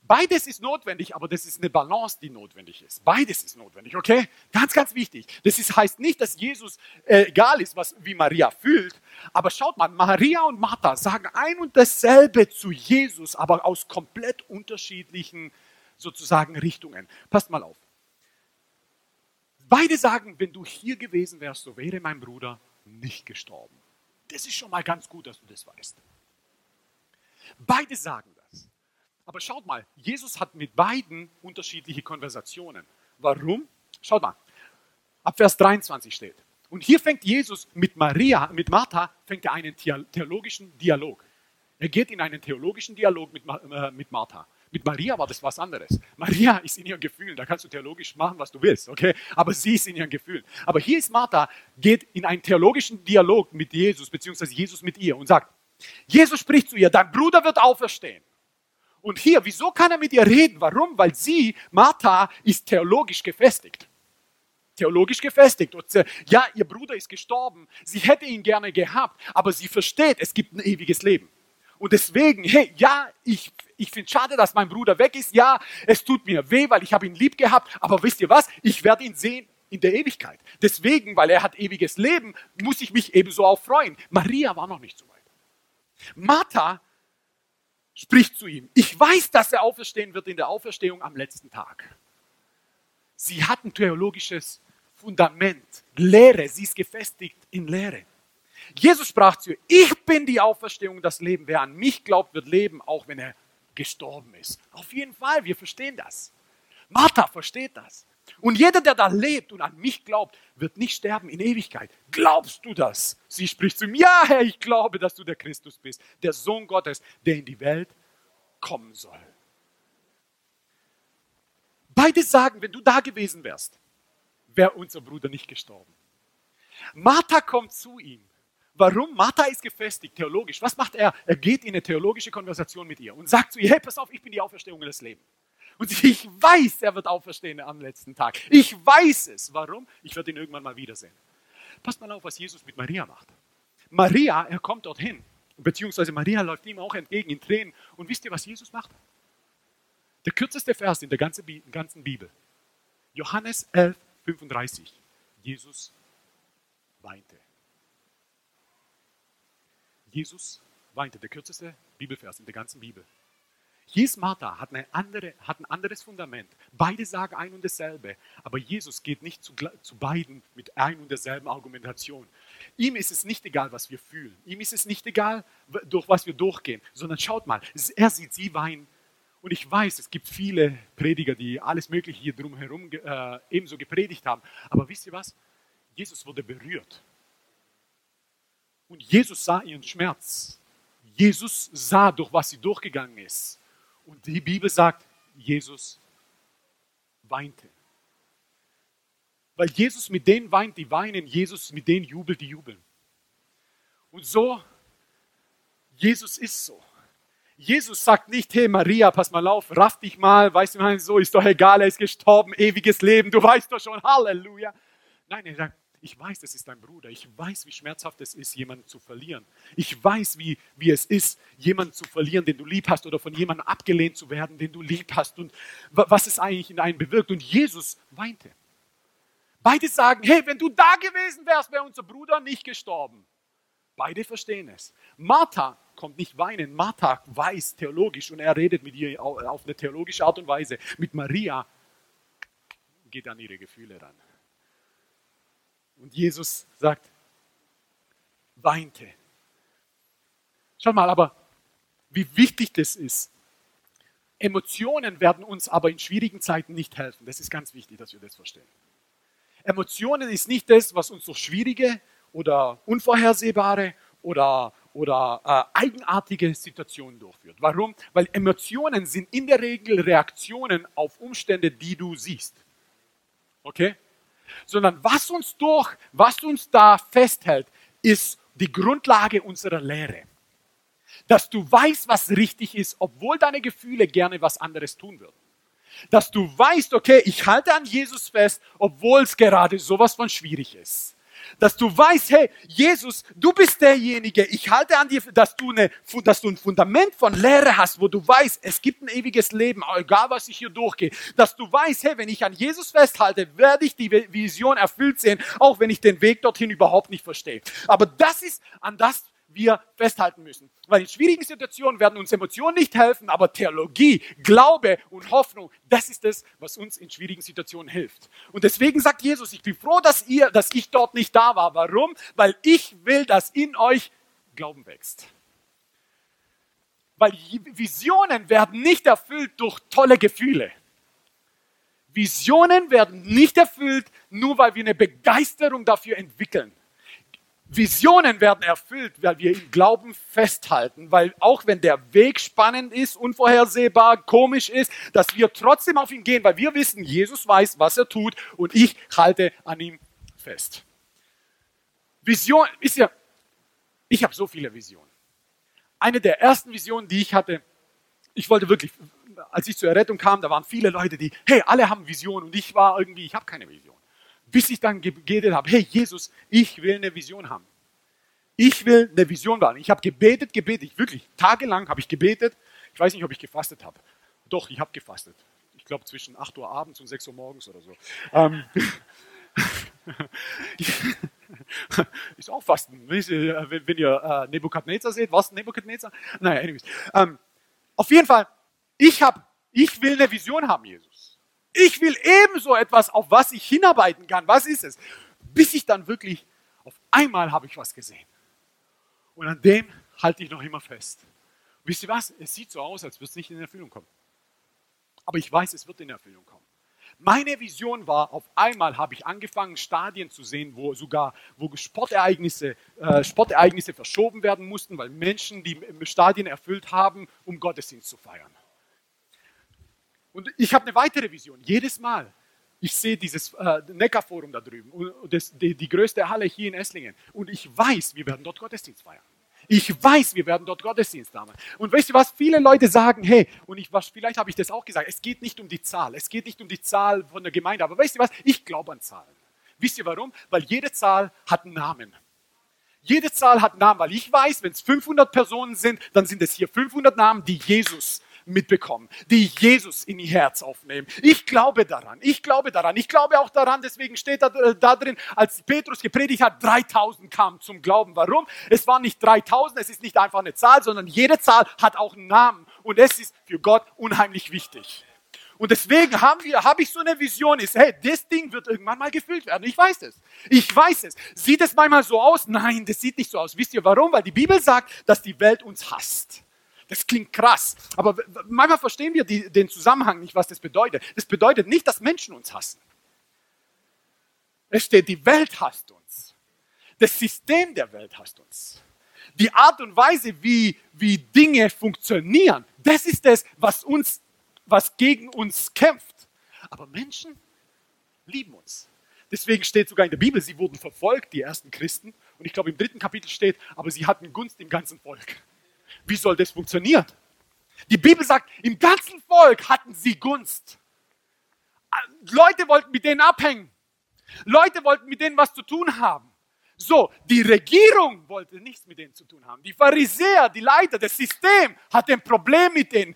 Beides ist notwendig, aber das ist eine Balance, die notwendig ist. Beides ist notwendig, okay? Ganz, ganz wichtig. Das ist, heißt nicht, dass Jesus äh, egal ist, was, wie Maria fühlt. Aber schaut mal, Maria und Martha sagen ein und dasselbe zu Jesus, aber aus komplett unterschiedlichen sozusagen Richtungen. Passt mal auf. Beide sagen, wenn du hier gewesen wärst, so wäre mein Bruder nicht gestorben. Das ist schon mal ganz gut, dass du das weißt. Beide sagen aber schaut mal, Jesus hat mit beiden unterschiedliche Konversationen. Warum? Schaut mal, ab Vers 23 steht. Und hier fängt Jesus mit Maria, mit Martha, fängt er einen theologischen Dialog. Er geht in einen theologischen Dialog mit, äh, mit Martha. Mit Maria war das was anderes. Maria ist in ihren Gefühlen, da kannst du theologisch machen, was du willst, okay? Aber sie ist in ihren Gefühlen. Aber hier ist Martha, geht in einen theologischen Dialog mit Jesus, beziehungsweise Jesus mit ihr und sagt, Jesus spricht zu ihr, dein Bruder wird auferstehen. Und hier, wieso kann er mit ihr reden? Warum? Weil sie, Martha, ist theologisch gefestigt. Theologisch gefestigt. Und ja, ihr Bruder ist gestorben. Sie hätte ihn gerne gehabt, aber sie versteht, es gibt ein ewiges Leben. Und deswegen, hey, ja, ich, ich finde es schade, dass mein Bruder weg ist. Ja, es tut mir weh, weil ich habe ihn lieb gehabt. Aber wisst ihr was? Ich werde ihn sehen in der Ewigkeit. Deswegen, weil er hat ewiges Leben, muss ich mich ebenso auch freuen. Maria war noch nicht so weit. Martha spricht zu ihm. Ich weiß, dass er auferstehen wird in der Auferstehung am letzten Tag. Sie hat ein theologisches Fundament, Lehre, sie ist gefestigt in Lehre. Jesus sprach zu ihr, ich bin die Auferstehung, das Leben. Wer an mich glaubt, wird leben, auch wenn er gestorben ist. Auf jeden Fall, wir verstehen das. Martha versteht das. Und jeder, der da lebt und an mich glaubt, wird nicht sterben in Ewigkeit. Glaubst du das? Sie spricht zu ihm, ja Herr, ich glaube, dass du der Christus bist, der Sohn Gottes, der in die Welt kommen soll. Beide sagen, wenn du da gewesen wärst, wäre unser Bruder nicht gestorben. Martha kommt zu ihm. Warum? Martha ist gefestigt, theologisch. Was macht er? Er geht in eine theologische Konversation mit ihr und sagt zu ihr, hey, pass auf, ich bin die Auferstehung des Lebens. Und ich weiß, er wird auferstehen am letzten Tag. Ich weiß es. Warum? Ich werde ihn irgendwann mal wiedersehen. Passt mal auf, was Jesus mit Maria macht. Maria, er kommt dorthin, beziehungsweise Maria läuft ihm auch entgegen in Tränen. Und wisst ihr, was Jesus macht? Der kürzeste Vers in der ganzen Bibel. Johannes 11, 35. Jesus weinte. Jesus weinte, der kürzeste Bibelvers in der ganzen Bibel. Jesus Martha hat, andere, hat ein anderes Fundament. Beide sagen ein und dasselbe. Aber Jesus geht nicht zu, zu beiden mit ein und derselben Argumentation. Ihm ist es nicht egal, was wir fühlen. Ihm ist es nicht egal, durch was wir durchgehen. Sondern schaut mal, er sieht sie weinen. Und ich weiß, es gibt viele Prediger, die alles Mögliche hier drumherum äh, ebenso gepredigt haben. Aber wisst ihr was? Jesus wurde berührt. Und Jesus sah ihren Schmerz. Jesus sah, durch was sie durchgegangen ist. Und die Bibel sagt, Jesus weinte. Weil Jesus mit denen weint, die weinen, Jesus mit denen jubelt, die jubeln. Und so, Jesus ist so. Jesus sagt nicht, hey Maria, pass mal auf, raff dich mal, weißt du, so ist doch egal, er ist gestorben, ewiges Leben, du weißt doch schon, Halleluja. Nein, er sagt, ich weiß, das ist dein Bruder. Ich weiß, wie schmerzhaft es ist, jemanden zu verlieren. Ich weiß, wie, wie es ist, jemanden zu verlieren, den du lieb hast, oder von jemandem abgelehnt zu werden, den du lieb hast, und was es eigentlich in einem bewirkt. Und Jesus weinte. Beide sagen, hey, wenn du da gewesen wärst, wäre unser Bruder nicht gestorben. Beide verstehen es. Martha kommt nicht weinen. Martha weiß theologisch und er redet mit ihr auf eine theologische Art und Weise. Mit Maria geht an ihre Gefühle ran. Und Jesus sagt, weinte. Schau mal, aber wie wichtig das ist. Emotionen werden uns aber in schwierigen Zeiten nicht helfen. Das ist ganz wichtig, dass wir das verstehen. Emotionen ist nicht das, was uns durch schwierige oder unvorhersehbare oder, oder äh, eigenartige Situationen durchführt. Warum? Weil Emotionen sind in der Regel Reaktionen auf Umstände, die du siehst. Okay? Sondern was uns durch, was uns da festhält, ist die Grundlage unserer Lehre. Dass du weißt, was richtig ist, obwohl deine Gefühle gerne was anderes tun würden. Dass du weißt, okay, ich halte an Jesus fest, obwohl es gerade sowas von schwierig ist dass du weißt, hey, Jesus, du bist derjenige, ich halte an dir, dass du, eine, dass du ein Fundament von Lehre hast, wo du weißt, es gibt ein ewiges Leben, egal was ich hier durchgehe. Dass du weißt, hey, wenn ich an Jesus festhalte, werde ich die Vision erfüllt sehen, auch wenn ich den Weg dorthin überhaupt nicht verstehe. Aber das ist an das, wir festhalten müssen. Weil in schwierigen Situationen werden uns Emotionen nicht helfen, aber Theologie, Glaube und Hoffnung, das ist es, was uns in schwierigen Situationen hilft. Und deswegen sagt Jesus, ich bin froh, dass ihr, dass ich dort nicht da war. Warum? Weil ich will, dass in euch Glauben wächst. Weil Visionen werden nicht erfüllt durch tolle Gefühle. Visionen werden nicht erfüllt, nur weil wir eine Begeisterung dafür entwickeln. Visionen werden erfüllt, weil wir im Glauben festhalten, weil auch wenn der Weg spannend ist, unvorhersehbar, komisch ist, dass wir trotzdem auf ihn gehen, weil wir wissen, Jesus weiß, was er tut und ich halte an ihm fest. Vision ist ja, ich habe so viele Visionen. Eine der ersten Visionen, die ich hatte, ich wollte wirklich, als ich zur Errettung kam, da waren viele Leute, die, hey, alle haben Visionen und ich war irgendwie, ich habe keine Vision. Bis ich dann gebetet habe, hey Jesus, ich will eine Vision haben. Ich will eine Vision haben. Ich habe gebetet, gebetet, ich wirklich, tagelang habe ich gebetet. Ich weiß nicht, ob ich gefastet habe. Doch, ich habe gefastet. Ich glaube zwischen 8 Uhr abends und 6 Uhr morgens oder so. Ähm, ist auch Fasten. Wenn ihr äh, Nebukadnezar seht, was Nebukadnezar? Naja, anyways. Ähm, auf jeden Fall, ich, hab, ich will eine Vision haben, Jesus. Ich will ebenso etwas, auf was ich hinarbeiten kann. Was ist es? Bis ich dann wirklich, auf einmal habe ich was gesehen. Und an dem halte ich noch immer fest. Wisst ihr was? Es sieht so aus, als würde es nicht in Erfüllung kommen. Aber ich weiß, es wird in Erfüllung kommen. Meine Vision war, auf einmal habe ich angefangen, Stadien zu sehen, wo sogar wo Sportereignisse, äh, Sportereignisse verschoben werden mussten, weil Menschen die Stadien erfüllt haben, um Gottesdienst zu feiern. Und ich habe eine weitere Vision. Jedes Mal, ich sehe dieses äh, Neckarforum da drüben, das, die, die größte Halle hier in Esslingen. Und ich weiß, wir werden dort Gottesdienst feiern. Ich weiß, wir werden dort Gottesdienst haben. Und weißt du was? Viele Leute sagen, hey, und ich, was, vielleicht habe ich das auch gesagt, es geht nicht um die Zahl. Es geht nicht um die Zahl von der Gemeinde. Aber weißt du was? Ich glaube an Zahlen. Wisst ihr warum? Weil jede Zahl hat einen Namen. Jede Zahl hat einen Namen, weil ich weiß, wenn es 500 Personen sind, dann sind es hier 500 Namen, die Jesus mitbekommen, die Jesus in ihr Herz aufnehmen. Ich glaube daran. Ich glaube daran. Ich glaube auch daran, deswegen steht da, äh, da drin, als Petrus gepredigt hat, 3000 kamen zum Glauben. Warum? Es waren nicht 3000, es ist nicht einfach eine Zahl, sondern jede Zahl hat auch einen Namen. und es ist für Gott unheimlich wichtig. Und deswegen haben wir, habe ich so eine Vision, ist, hey, das Ding wird irgendwann mal gefüllt werden. Ich weiß es. Ich weiß es. Sieht es manchmal so aus? Nein, das sieht nicht so aus. Wisst ihr warum? Weil die Bibel sagt, dass die Welt uns hasst. Das klingt krass. Aber manchmal verstehen wir die, den Zusammenhang nicht, was das bedeutet. Das bedeutet nicht, dass Menschen uns hassen. Es steht, die Welt hasst uns. Das System der Welt hasst uns. Die Art und Weise, wie, wie Dinge funktionieren, das ist es, was uns was gegen uns kämpft. Aber Menschen lieben uns. Deswegen steht sogar in der Bibel, sie wurden verfolgt, die ersten Christen. Und ich glaube, im dritten Kapitel steht, aber sie hatten Gunst im ganzen Volk. Wie soll das funktionieren? Die Bibel sagt, im ganzen Volk hatten sie Gunst. Leute wollten mit denen abhängen. Leute wollten mit denen was zu tun haben. So, die Regierung wollte nichts mit denen zu tun haben. Die Pharisäer, die Leiter, das System hatte ein Problem mit denen.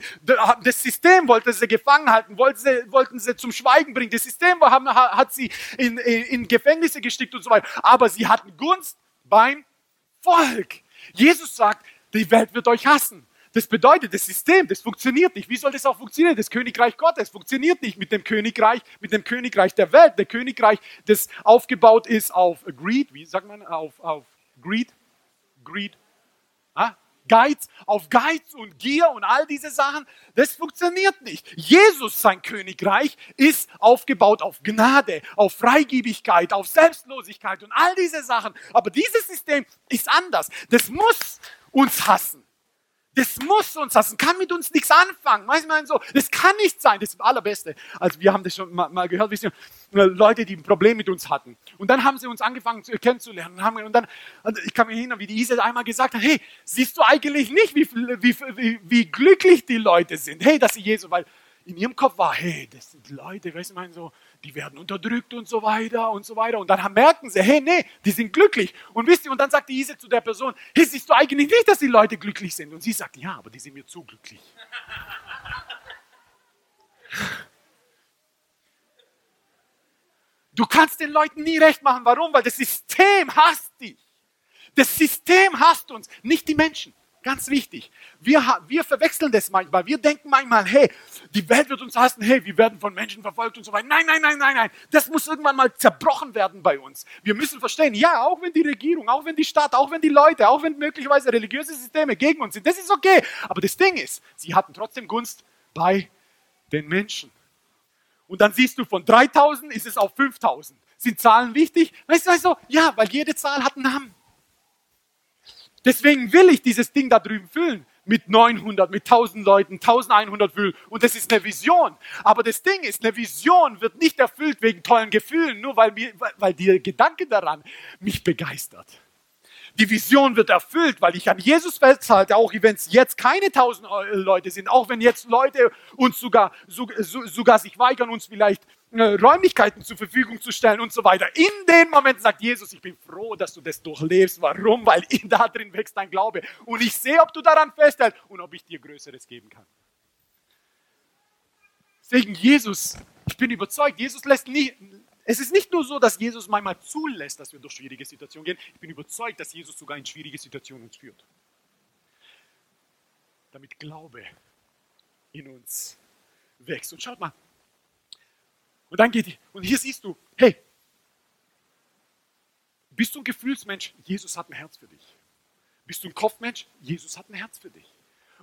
Das System wollte sie gefangen halten, wollte sie, wollten sie zum Schweigen bringen. Das System hat sie in, in, in Gefängnisse gestickt und so weiter. Aber sie hatten Gunst beim Volk. Jesus sagt, die Welt wird euch hassen. Das bedeutet, das System, das funktioniert nicht. Wie soll das auch funktionieren? Das Königreich Gottes funktioniert nicht mit dem Königreich, mit dem Königreich der Welt. Der Königreich, das aufgebaut ist auf Greed, wie sagt man, auf, auf Greed, Greed, ah? Geiz, auf Geiz und Gier und all diese Sachen, das funktioniert nicht. Jesus, sein Königreich, ist aufgebaut auf Gnade, auf Freigebigkeit, auf Selbstlosigkeit und all diese Sachen. Aber dieses System ist anders. Das muss uns hassen. Das muss uns hassen, kann mit uns nichts anfangen. Du, so, das kann nicht sein. Das ist das Allerbeste. Also wir haben das schon mal, mal gehört, wisst ihr, Leute, die ein Problem mit uns hatten. Und dann haben sie uns angefangen zu, kennenzulernen. Und, haben, und dann, ich kann mich erinnern, wie die Isa einmal gesagt hat, hey, siehst du eigentlich nicht, wie, wie, wie, wie glücklich die Leute sind? Hey, dass sie Jesus, weil in ihrem Kopf war, hey, das sind Leute, weißt du, mein so, die werden unterdrückt und so weiter und so weiter. Und dann merken sie, hey, nee, die sind glücklich. Und wisst ihr, und dann sagt die Ise zu der Person, hey, siehst du eigentlich nicht, dass die Leute glücklich sind? Und sie sagt, ja, aber die sind mir zu glücklich. Du kannst den Leuten nie recht machen. Warum? Weil das System hasst dich. Das System hasst uns, nicht die Menschen. Ganz wichtig. Wir, wir verwechseln das manchmal. Wir denken manchmal, hey, die Welt wird uns hassen, hey, wir werden von Menschen verfolgt und so weiter. Nein, nein, nein, nein, nein. Das muss irgendwann mal zerbrochen werden bei uns. Wir müssen verstehen, ja, auch wenn die Regierung, auch wenn die Stadt, auch wenn die Leute, auch wenn möglicherweise religiöse Systeme gegen uns sind, das ist okay. Aber das Ding ist, sie hatten trotzdem Gunst bei den Menschen. Und dann siehst du, von 3000 ist es auf 5000. Sind Zahlen wichtig? Weißt du, so, ja, weil jede Zahl hat einen Namen. Deswegen will ich dieses Ding da drüben füllen mit 900, mit 1000 Leuten, 1100 füllen. Und das ist eine Vision. Aber das Ding ist, eine Vision wird nicht erfüllt wegen tollen Gefühlen, nur weil, mir, weil der Gedanke daran mich begeistert. Die Vision wird erfüllt, weil ich an Jesus festhalte, auch wenn es jetzt keine tausend Leute sind, auch wenn jetzt Leute uns sogar, sogar sich weigern, uns vielleicht Räumlichkeiten zur Verfügung zu stellen und so weiter. In dem Moment sagt Jesus, ich bin froh, dass du das durchlebst. Warum? Weil da drin wächst dein Glaube. Und ich sehe, ob du daran festhältst und ob ich dir Größeres geben kann. Deswegen Jesus, ich bin überzeugt, Jesus lässt nie, es ist nicht nur so, dass Jesus manchmal zulässt, dass wir durch schwierige Situationen gehen. Ich bin überzeugt, dass Jesus sogar in schwierige Situationen uns führt. Damit Glaube in uns wächst. Und schaut mal, und dann geht und hier siehst du, hey, bist du ein Gefühlsmensch? Jesus hat ein Herz für dich. Bist du ein Kopfmensch? Jesus hat ein Herz für dich.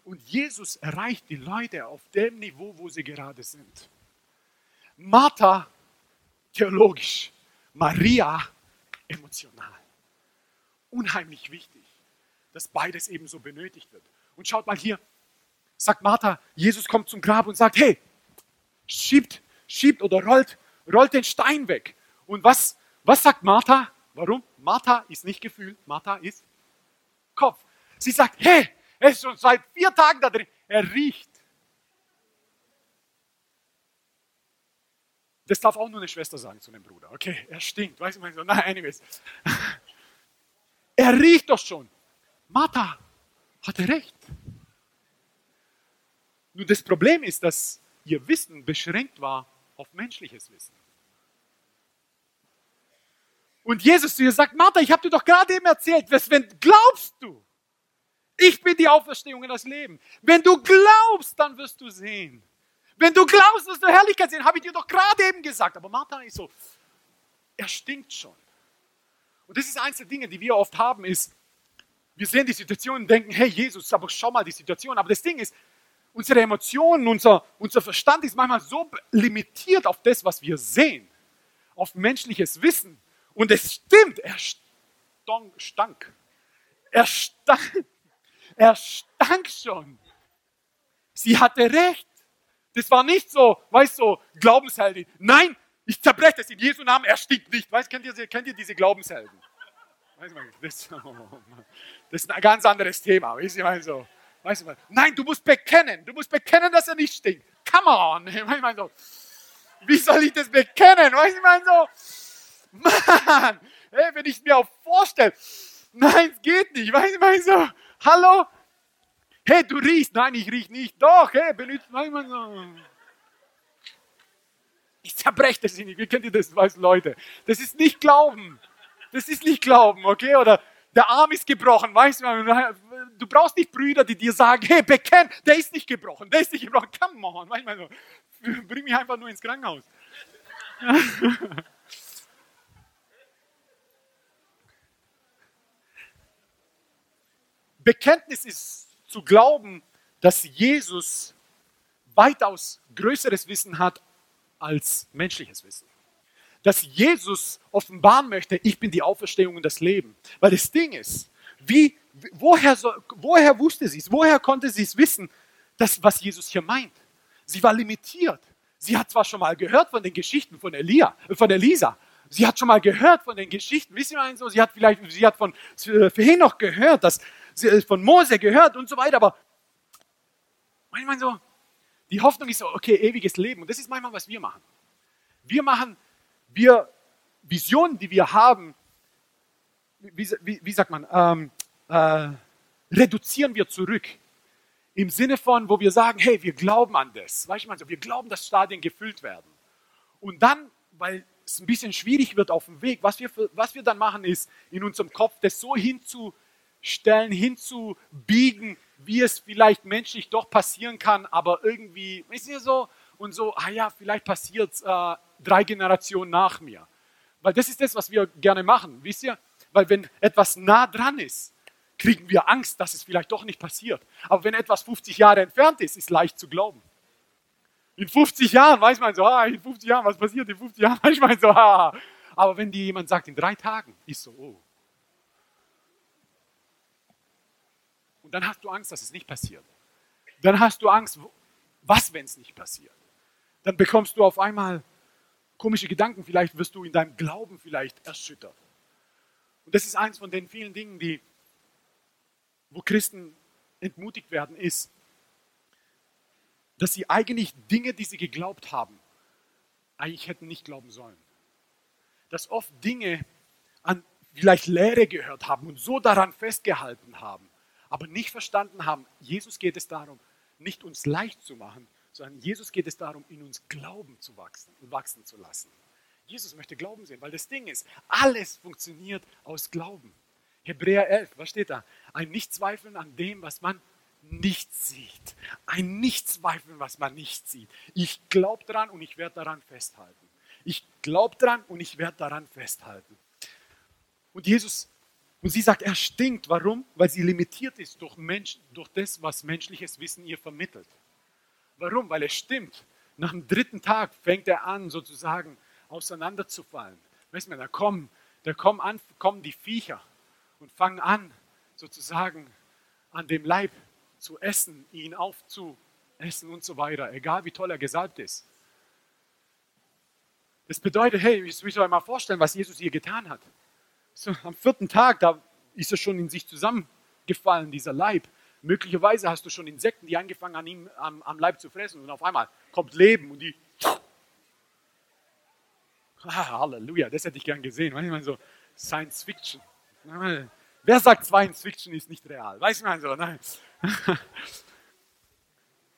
Und Jesus erreicht die Leute auf dem Niveau, wo sie gerade sind. Martha theologisch, Maria emotional. Unheimlich wichtig, dass beides ebenso benötigt wird. Und schaut mal hier, sagt Martha, Jesus kommt zum Grab und sagt, hey, schiebt schiebt oder rollt, rollt den Stein weg. Und was, was sagt Martha? Warum? Martha ist nicht Gefühl, Martha ist Kopf. Sie sagt, hey, er ist schon seit vier Tagen da drin, er riecht. Das darf auch nur eine Schwester sagen zu einem Bruder. Okay, er stinkt. Weißt du, so, nein, anyways. Er riecht doch schon. Martha hatte recht. Nur das Problem ist, dass ihr Wissen beschränkt war auf menschliches Wissen. Und Jesus zu ihr sagt, Martha, ich habe dir doch gerade eben erzählt, wenn glaubst du? Ich bin die Auferstehung und das Leben. Wenn du glaubst, dann wirst du sehen. Wenn du glaubst, wirst du Herrlichkeit sehen, habe ich dir doch gerade eben gesagt. Aber Martha ist so, er stinkt schon. Und das ist eins der Dinge, die wir oft haben, ist, wir sehen die Situation und denken, hey Jesus, aber schau mal die Situation. Aber das Ding ist, unsere Emotionen, unser, unser Verstand ist manchmal so limitiert auf das, was wir sehen, auf menschliches Wissen. Und es stimmt, er stank. Er stank. Er stank schon. Sie hatte recht. Das war nicht so, weißt du, so, Glaubensheldin. Nein, ich zerbreche das in Jesu Namen, er stinkt nicht. Weißt, kennt, ihr, kennt ihr diese Glaubenshelden? Das, oh, das ist ein ganz anderes Thema. Du, mal so. Weißt du, nein, du musst bekennen. Du musst bekennen, dass er nicht stinkt. Come on. Ich meine so, wie soll ich das bekennen? Weißt du, ich meine so, Mann, hey, wenn ich mir auch vorstelle, nein, es geht nicht. Weißt du, ich meine so, hallo? Hey, du riechst. Nein, ich riech nicht. Doch, hey, benutzt manchmal so. Ich zerbreche das nicht. Wie kennt ihr das, weißt Leute? Das ist nicht Glauben. Das ist nicht Glauben, okay? Oder der Arm ist gebrochen, weißt du? Du brauchst nicht Brüder, die dir sagen, hey, bekenn, der ist nicht gebrochen, der ist nicht gebrochen. Come on, manchmal so. Bring mich einfach nur ins Krankenhaus. Bekenntnis ist zu glauben, dass Jesus weitaus größeres Wissen hat als menschliches Wissen. Dass Jesus offenbaren möchte, ich bin die Auferstehung und das Leben. Weil das Ding ist, wie, woher, woher wusste sie es? Woher konnte sie es wissen, dass, was Jesus hier meint? Sie war limitiert. Sie hat zwar schon mal gehört von den Geschichten von, Elia, von Elisa, sie hat schon mal gehört von den Geschichten, wissen Sie so, sie hat vielleicht, sie hat von äh, noch gehört, dass sie äh, von Mose gehört und so weiter, aber manchmal so, die Hoffnung ist so, okay, ewiges Leben. Und das ist manchmal, was wir machen. Wir machen, wir, Visionen, die wir haben, wie, wie, wie sagt man, ähm, äh, reduzieren wir zurück. Im Sinne von, wo wir sagen, hey, wir glauben an das. Weißt du, also wir glauben, dass Stadien gefüllt werden. Und dann, weil es ein bisschen schwierig wird auf dem Weg, was wir, was wir dann machen, ist, in unserem Kopf das so hinzustellen, hinzubiegen, wie es vielleicht menschlich doch passieren kann, aber irgendwie, wisst ihr so, und so, ah ja, vielleicht passiert es äh, drei Generationen nach mir. Weil das ist das, was wir gerne machen, wisst ihr? Weil wenn etwas nah dran ist, kriegen wir Angst, dass es vielleicht doch nicht passiert. Aber wenn etwas 50 Jahre entfernt ist, ist leicht zu glauben. In 50 Jahren weiß man so, ah, in 50 Jahren, was passiert in 50 Jahren, weiß man so, ah. Aber wenn dir jemand sagt, in drei Tagen, ist so, oh, Und dann hast du Angst, dass es nicht passiert. Dann hast du Angst, was, wenn es nicht passiert? Dann bekommst du auf einmal komische Gedanken, vielleicht wirst du in deinem Glauben vielleicht erschüttert. Und das ist eins von den vielen Dingen, die, wo Christen entmutigt werden, ist, dass sie eigentlich Dinge, die sie geglaubt haben, eigentlich hätten nicht glauben sollen. Dass oft Dinge an vielleicht Lehre gehört haben und so daran festgehalten haben, aber nicht verstanden haben, Jesus geht es darum, nicht uns leicht zu machen, sondern Jesus geht es darum, in uns Glauben zu wachsen und wachsen zu lassen. Jesus möchte Glauben sehen, weil das Ding ist, alles funktioniert aus Glauben. Hebräer 11, was steht da? Ein Nichtzweifeln an dem, was man nicht sieht. Ein Nichtzweifeln, was man nicht sieht. Ich glaube daran und ich werde daran festhalten. Ich glaube daran und ich werde daran festhalten. Und Jesus und sie sagt, er stinkt. Warum? Weil sie limitiert ist durch, Mensch, durch das, was menschliches Wissen ihr vermittelt. Warum? Weil er stimmt. Nach dem dritten Tag fängt er an, sozusagen auseinanderzufallen. Weißt du, da kommen, da kommen, an, kommen die Viecher und fangen an, sozusagen an dem Leib zu essen, ihn aufzuessen und so weiter, egal wie toll er gesalbt ist. Das bedeutet, hey, ich will euch mal vorstellen, was Jesus hier getan hat so am vierten Tag, da ist er schon in sich zusammengefallen, dieser Leib. Möglicherweise hast du schon Insekten, die angefangen an ihm am, am Leib zu fressen und auf einmal kommt Leben und die. Ah, Halleluja, das hätte ich gern gesehen. Manchmal so Science Fiction. Wer sagt, Science Fiction ist nicht real? Weiß man so, nein.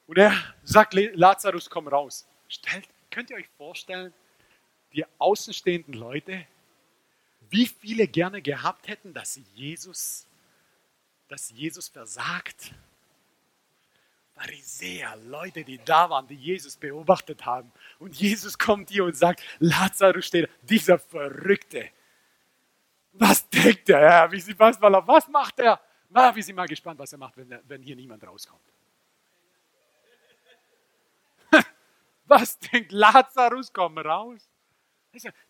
Und er sagt, Lazarus, komm raus. Stellt, könnt ihr euch vorstellen, die außenstehenden Leute, wie viele gerne gehabt hätten, dass Jesus dass Jesus versagt. Pharisäer, Leute, die da waren, die Jesus beobachtet haben. Und Jesus kommt hier und sagt, Lazarus steht, dieser Verrückte. Was denkt er? Ja, wie sie was, was macht er? Na, wir sind mal gespannt, was er macht, wenn, wenn hier niemand rauskommt. was denkt Lazarus? Komm raus.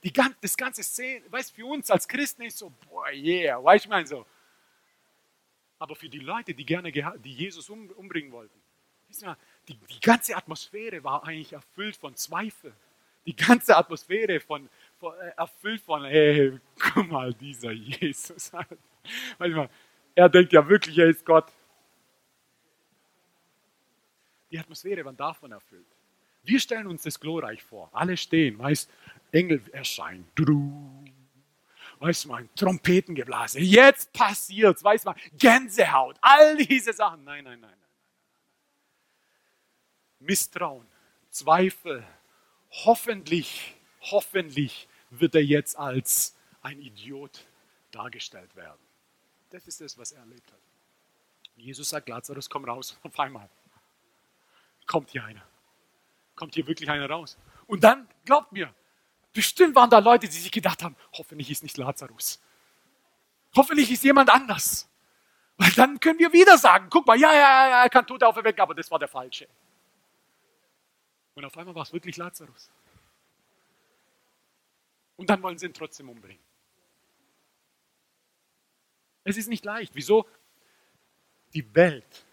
Die, das ganze Szene, weißt für uns als Christen ist so, boah, yeah, weißt du, ich meine so. Aber für die Leute, die gerne die Jesus umbringen wollten, die, die ganze Atmosphäre war eigentlich erfüllt von Zweifel. Die ganze Atmosphäre von, erfüllt von, hey, guck mal, dieser Jesus. Manchmal, er denkt ja wirklich, er ist Gott. Die Atmosphäre war davon erfüllt. Wir stellen uns das glorreich vor. Alle stehen, weißt, Engel erscheinen. Du mal, Trompetengeblase. Jetzt passiert's, weißt du mal, Gänsehaut. All diese Sachen. Nein, nein, nein. Misstrauen, Zweifel. Hoffentlich, hoffentlich wird er jetzt als ein Idiot dargestellt werden. Das ist das, was er erlebt hat. Jesus sagt, Lazarus, komm raus. Auf einmal kommt hier einer. Kommt hier wirklich einer raus. Und dann, glaubt mir, bestimmt waren da Leute, die sich gedacht haben, hoffentlich ist nicht Lazarus. Hoffentlich ist jemand anders. Weil dann können wir wieder sagen, guck mal, ja, ja, ja, er kann Tote auferwecken, aber das war der Falsche. Und auf einmal war es wirklich Lazarus. Und dann wollen sie ihn trotzdem umbringen. Es ist nicht leicht. Wieso? Die Welt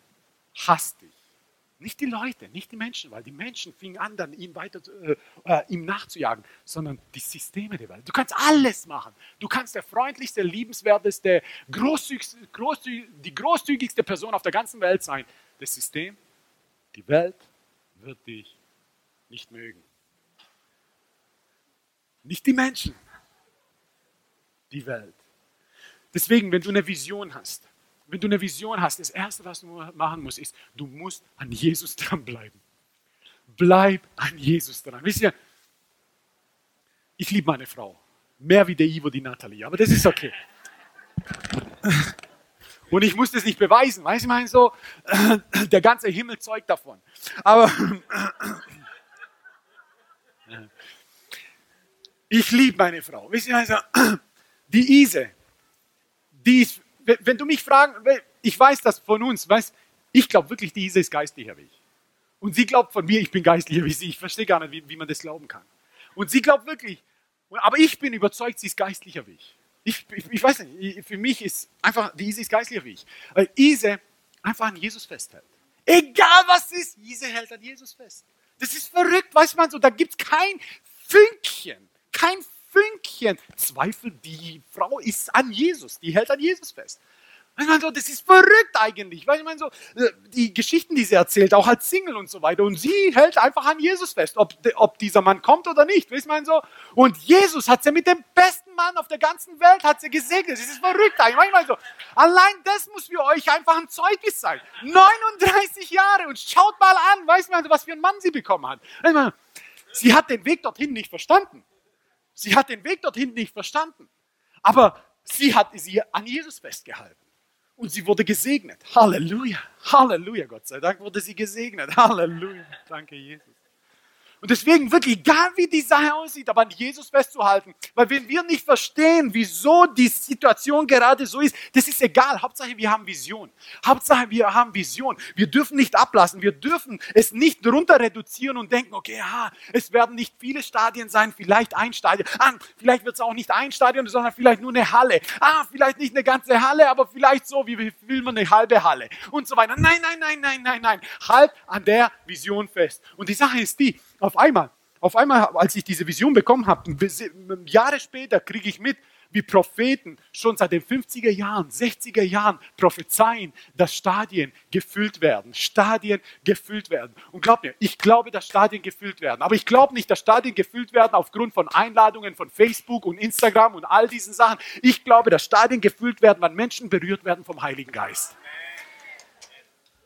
hasst dich. Nicht die Leute, nicht die Menschen, weil die Menschen fingen an, dann ihm weiter äh, äh, ihm nachzujagen, sondern die Systeme der Welt. Du kannst alles machen. Du kannst der freundlichste, liebenswerteste, großzügigste, großzügig, die großzügigste Person auf der ganzen Welt sein. Das System, die Welt wird dich nicht mögen. Nicht die Menschen, die Welt. Deswegen, wenn du eine Vision hast, wenn du eine Vision hast, das Erste, was du machen musst, ist, du musst an Jesus dranbleiben. Bleib an Jesus dran. Wisst ihr, ich liebe meine Frau. Mehr wie der Ivo die Natalie, aber das ist okay. Und ich muss das nicht beweisen, weißt du, ich meine so, der ganze Himmel zeugt davon. Aber Ich liebe meine Frau. Wisst ihr, also, die Ise, die ist, wenn du mich fragen, ich weiß das von uns, weißt, ich glaube wirklich, die Ise ist geistlicher wie ich. Und sie glaubt von mir, ich bin geistlicher wie sie. Ich verstehe gar nicht, wie, wie man das glauben kann. Und sie glaubt wirklich, aber ich bin überzeugt, sie ist geistlicher wie ich. Ich, ich, ich weiß nicht, für mich ist einfach, die Ise ist geistlicher wie ich. Weil Ise einfach an Jesus festhält. Egal was ist, Ise hält an Jesus fest. Das ist verrückt, weiß man so, da gibt es kein Fünkchen, kein Fünkchen Zweifel. Die Frau ist an Jesus, die hält an Jesus fest. Ich meine so, das ist verrückt eigentlich. Weil ich meine so, äh, die Geschichten, die sie erzählt, auch als Single und so weiter. Und sie hält einfach an Jesus fest, ob, ob dieser Mann kommt oder nicht. Weißt du, so. Und Jesus hat sie mit dem besten Mann auf der ganzen Welt hat sie gesegnet. Das ist verrückt eigentlich. Ich meine so, allein das muss für euch einfach ein Zeugnis sein. 39 Jahre und schaut mal an, weißt du, was für einen Mann sie bekommen hat. Ich meine, sie hat den Weg dorthin nicht verstanden. Sie hat den Weg dorthin nicht verstanden. Aber sie hat sie an Jesus festgehalten. Und sie wurde gesegnet. Halleluja. Halleluja, Gott sei Dank wurde sie gesegnet. Halleluja. Danke, Jesus. Und deswegen wirklich, egal wie die Sache aussieht, aber an Jesus festzuhalten. Weil wenn wir nicht verstehen, wieso die Situation gerade so ist, das ist egal. Hauptsache, wir haben Vision. Hauptsache, wir haben Vision. Wir dürfen nicht ablassen. Wir dürfen es nicht runter reduzieren und denken, okay, ja, es werden nicht viele Stadien sein, vielleicht ein Stadion. Ah, vielleicht wird es auch nicht ein Stadion, sondern vielleicht nur eine Halle. Ah, vielleicht nicht eine ganze Halle, aber vielleicht so, wie will man eine halbe Halle und so weiter. Nein, nein, nein, nein, nein, nein. Halt an der Vision fest. Und die Sache ist die, auf einmal, auf einmal, als ich diese Vision bekommen habe, Jahre später kriege ich mit, wie Propheten schon seit den 50er Jahren, 60er Jahren prophezeien, dass Stadien gefüllt werden. Stadien gefüllt werden. Und glaub mir, ich glaube, dass Stadien gefüllt werden. Aber ich glaube nicht, dass Stadien gefüllt werden aufgrund von Einladungen von Facebook und Instagram und all diesen Sachen. Ich glaube, dass Stadien gefüllt werden, wenn Menschen berührt werden vom Heiligen Geist.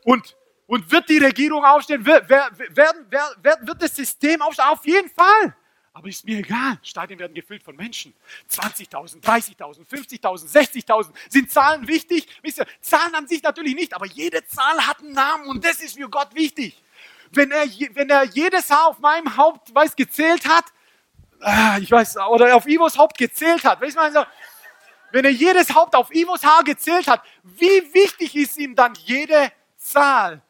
Und und wird die Regierung aufstehen? Wird, wer, werden, wer, wird das System aufstehen? Auf jeden Fall. Aber ist mir egal. Stadien werden gefüllt von Menschen. 20.000, 30.000, 50.000, 60.000. Sind Zahlen wichtig? Wisst ihr, Zahlen an sich natürlich nicht, aber jede Zahl hat einen Namen und das ist für Gott wichtig. Wenn er, wenn er jedes Haar auf meinem Haupt, weiß, gezählt hat, ah, ich weiß, oder auf Ivos Haupt gezählt hat, weißt du, wenn er jedes Haupt auf Ivos Haar gezählt hat, wie wichtig ist ihm dann jede Zahl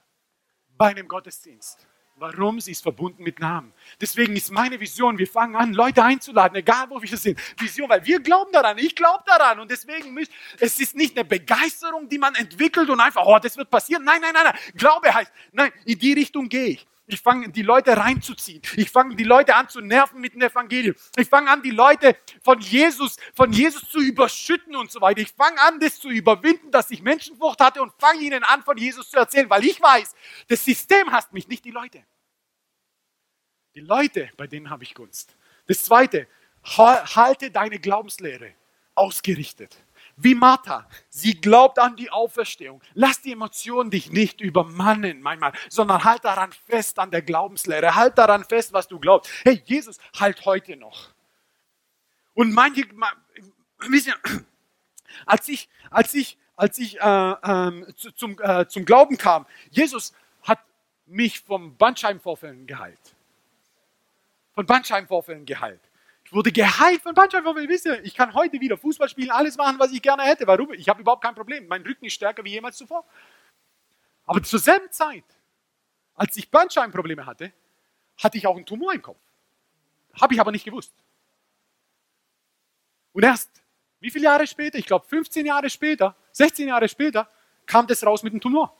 bei einem Gottesdienst? Warum? Sie ist verbunden mit Namen. Deswegen ist meine Vision, wir fangen an, Leute einzuladen, egal wo wir sind. Vision, weil wir glauben daran, ich glaube daran. Und deswegen, müsst, es ist nicht eine Begeisterung, die man entwickelt und einfach, oh, das wird passieren. Nein, nein, nein, nein. Glaube heißt, nein, in die Richtung gehe ich. Ich fange die Leute reinzuziehen. Ich fange die Leute an zu nerven mit dem Evangelium. Ich fange an, die Leute von Jesus, von Jesus zu überschütten und so weiter. Ich fange an, das zu überwinden, dass ich Menschenfurcht hatte und fange ihnen an, von Jesus zu erzählen, weil ich weiß, das System hasst mich, nicht die Leute. Die Leute, bei denen habe ich Gunst. Das zweite, halte deine Glaubenslehre ausgerichtet. Wie Martha, sie glaubt an die Auferstehung. Lass die Emotionen dich nicht übermannen manchmal, sondern halt daran fest an der Glaubenslehre. Halt daran fest, was du glaubst. Hey, Jesus, halt heute noch. Und manche, als ich, als ich, als ich äh, äh, zum, äh, zum Glauben kam, Jesus hat mich vom Bandscheibenvorfällen geheilt von Bandscheibenvorfällen geheilt. Wurde geheilt von Bandscheibenvorfällen. Wisst ihr, ich kann heute wieder Fußball spielen, alles machen, was ich gerne hätte. Warum? Ich habe überhaupt kein Problem. Mein Rücken ist stärker wie jemals zuvor. Aber zur selben Zeit, als ich Bandscheibenprobleme hatte, hatte ich auch einen Tumor im Kopf. Habe ich aber nicht gewusst. Und erst, wie viele Jahre später, ich glaube 15 Jahre später, 16 Jahre später, kam das raus mit dem Tumor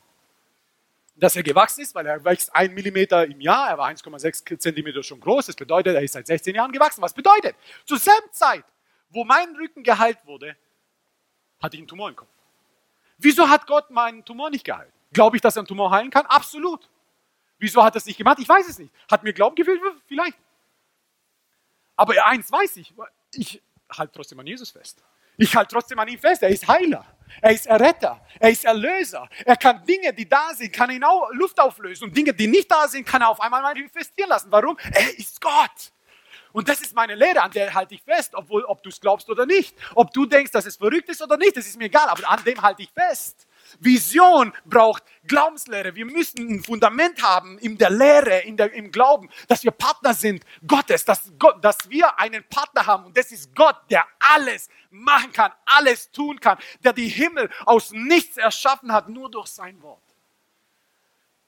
dass er gewachsen ist, weil er wächst ein Millimeter im Jahr, er war 1,6 Zentimeter schon groß, das bedeutet, er ist seit 16 Jahren gewachsen. Was bedeutet? Zur selben Zeit, wo mein Rücken geheilt wurde, hatte ich einen Tumor im Kopf. Wieso hat Gott meinen Tumor nicht geheilt? Glaube ich, dass er einen Tumor heilen kann? Absolut. Wieso hat er es nicht gemacht? Ich weiß es nicht. Hat mir Glauben gefehlt? Vielleicht. Aber eins weiß ich, ich halte trotzdem an Jesus fest. Ich halte trotzdem an ihm fest, er ist Heiler. Er ist Erretter, er ist Erlöser. Er kann Dinge, die da sind, kann in Luft auflösen und Dinge, die nicht da sind, kann er auf einmal manifestieren lassen. Warum? Er ist Gott. Und das ist meine Lehre, an der halte ich fest, obwohl, ob du es glaubst oder nicht. Ob du denkst, dass es verrückt ist oder nicht, das ist mir egal, aber an dem halte ich fest. Vision braucht Glaubenslehre. Wir müssen ein Fundament haben in der Lehre, in der, im Glauben, dass wir Partner sind Gottes, dass, Gott, dass wir einen Partner haben. Und das ist Gott, der alles machen kann, alles tun kann, der die Himmel aus nichts erschaffen hat, nur durch sein Wort.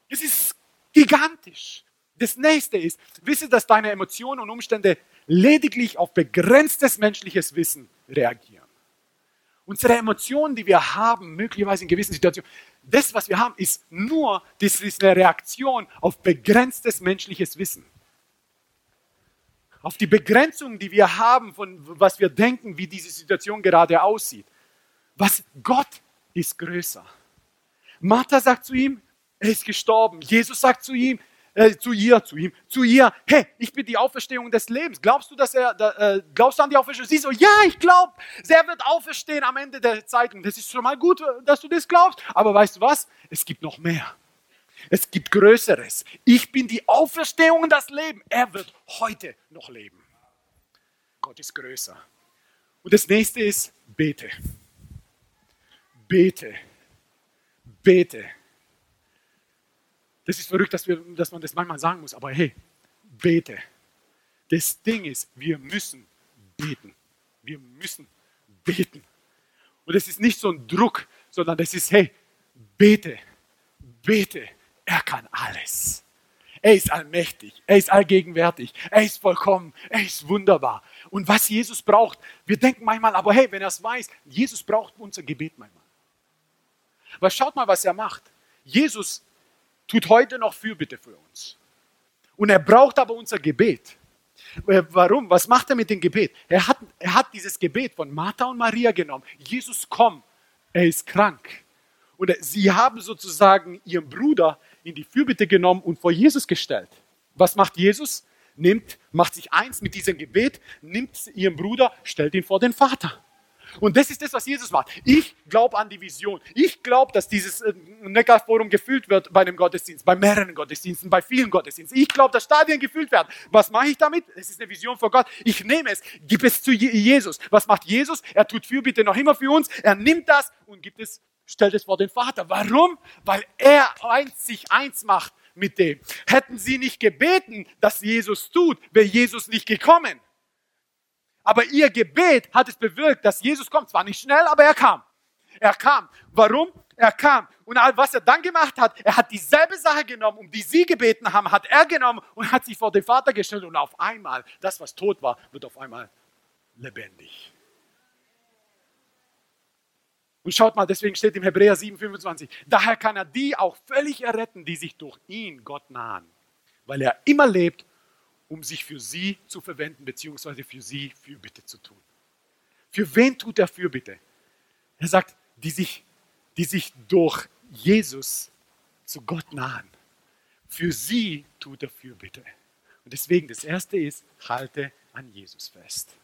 Es ist gigantisch. Das nächste ist, wisse, dass deine Emotionen und Umstände lediglich auf begrenztes menschliches Wissen reagieren. Unsere Emotionen, die wir haben, möglicherweise in gewissen Situationen, das, was wir haben, ist nur, das ist eine Reaktion auf begrenztes menschliches Wissen. Auf die Begrenzung, die wir haben, von was wir denken, wie diese Situation gerade aussieht. Was Gott ist größer. Martha sagt zu ihm, er ist gestorben. Jesus sagt zu ihm, äh, zu ihr, zu ihm, zu ihr, hey, ich bin die Auferstehung des Lebens. Glaubst du, dass er, da, äh, glaubst du an die Auferstehung? Sie so, ja, ich glaube, er wird auferstehen am Ende der Zeiten. Das ist schon mal gut, dass du das glaubst. Aber weißt du was? Es gibt noch mehr. Es gibt Größeres. Ich bin die Auferstehung und das Leben. Er wird heute noch leben. Gott ist größer. Und das nächste ist, bete. Bete. Bete. Das ist verrückt, dass, wir, dass man das manchmal sagen muss, aber hey, bete. Das Ding ist, wir müssen beten. Wir müssen beten. Und es ist nicht so ein Druck, sondern es ist, hey, bete, bete. Er kann alles. Er ist allmächtig, er ist allgegenwärtig, er ist vollkommen, er ist wunderbar. Und was Jesus braucht, wir denken manchmal, aber hey, wenn er es weiß, Jesus braucht unser Gebet manchmal. Aber schaut mal, was er macht. Jesus tut heute noch Fürbitte für uns. Und er braucht aber unser Gebet. Äh, warum? Was macht er mit dem Gebet? Er hat, er hat dieses Gebet von Martha und Maria genommen. Jesus, komm, er ist krank. Und sie haben sozusagen ihren Bruder in die Fürbitte genommen und vor Jesus gestellt. Was macht Jesus? Nimmt, macht sich eins mit diesem Gebet, nimmt ihren Bruder, stellt ihn vor den Vater. Und das ist das, was Jesus macht. Ich glaube an die Vision. Ich glaube, dass dieses äh, Neckarforum gefüllt wird bei einem Gottesdienst, bei mehreren Gottesdiensten, bei vielen Gottesdiensten. Ich glaube, dass Stadien gefüllt werden. Was mache ich damit? Es ist eine Vision vor Gott. Ich nehme es, gib es zu Jesus. Was macht Jesus? Er tut Fürbitte noch immer für uns. Er nimmt das und gibt es, stellt es vor den Vater. Warum? Weil er eins, sich eins macht mit dem. Hätten sie nicht gebeten, dass Jesus tut, wäre Jesus nicht gekommen. Aber ihr Gebet hat es bewirkt, dass Jesus kommt. Zwar nicht schnell, aber er kam. Er kam. Warum? Er kam. Und was er dann gemacht hat, er hat dieselbe Sache genommen, um die sie gebeten haben, hat er genommen und hat sich vor den Vater gestellt. Und auf einmal, das, was tot war, wird auf einmal lebendig. Und schaut mal, deswegen steht im Hebräer 7,25, daher kann er die auch völlig erretten, die sich durch ihn Gott nahen, weil er immer lebt um sich für sie zu verwenden, beziehungsweise für sie Fürbitte zu tun. Für wen tut er Fürbitte? Er sagt, die sich, die sich durch Jesus zu Gott nahen. Für sie tut er Fürbitte. Und deswegen, das erste ist, halte an Jesus fest.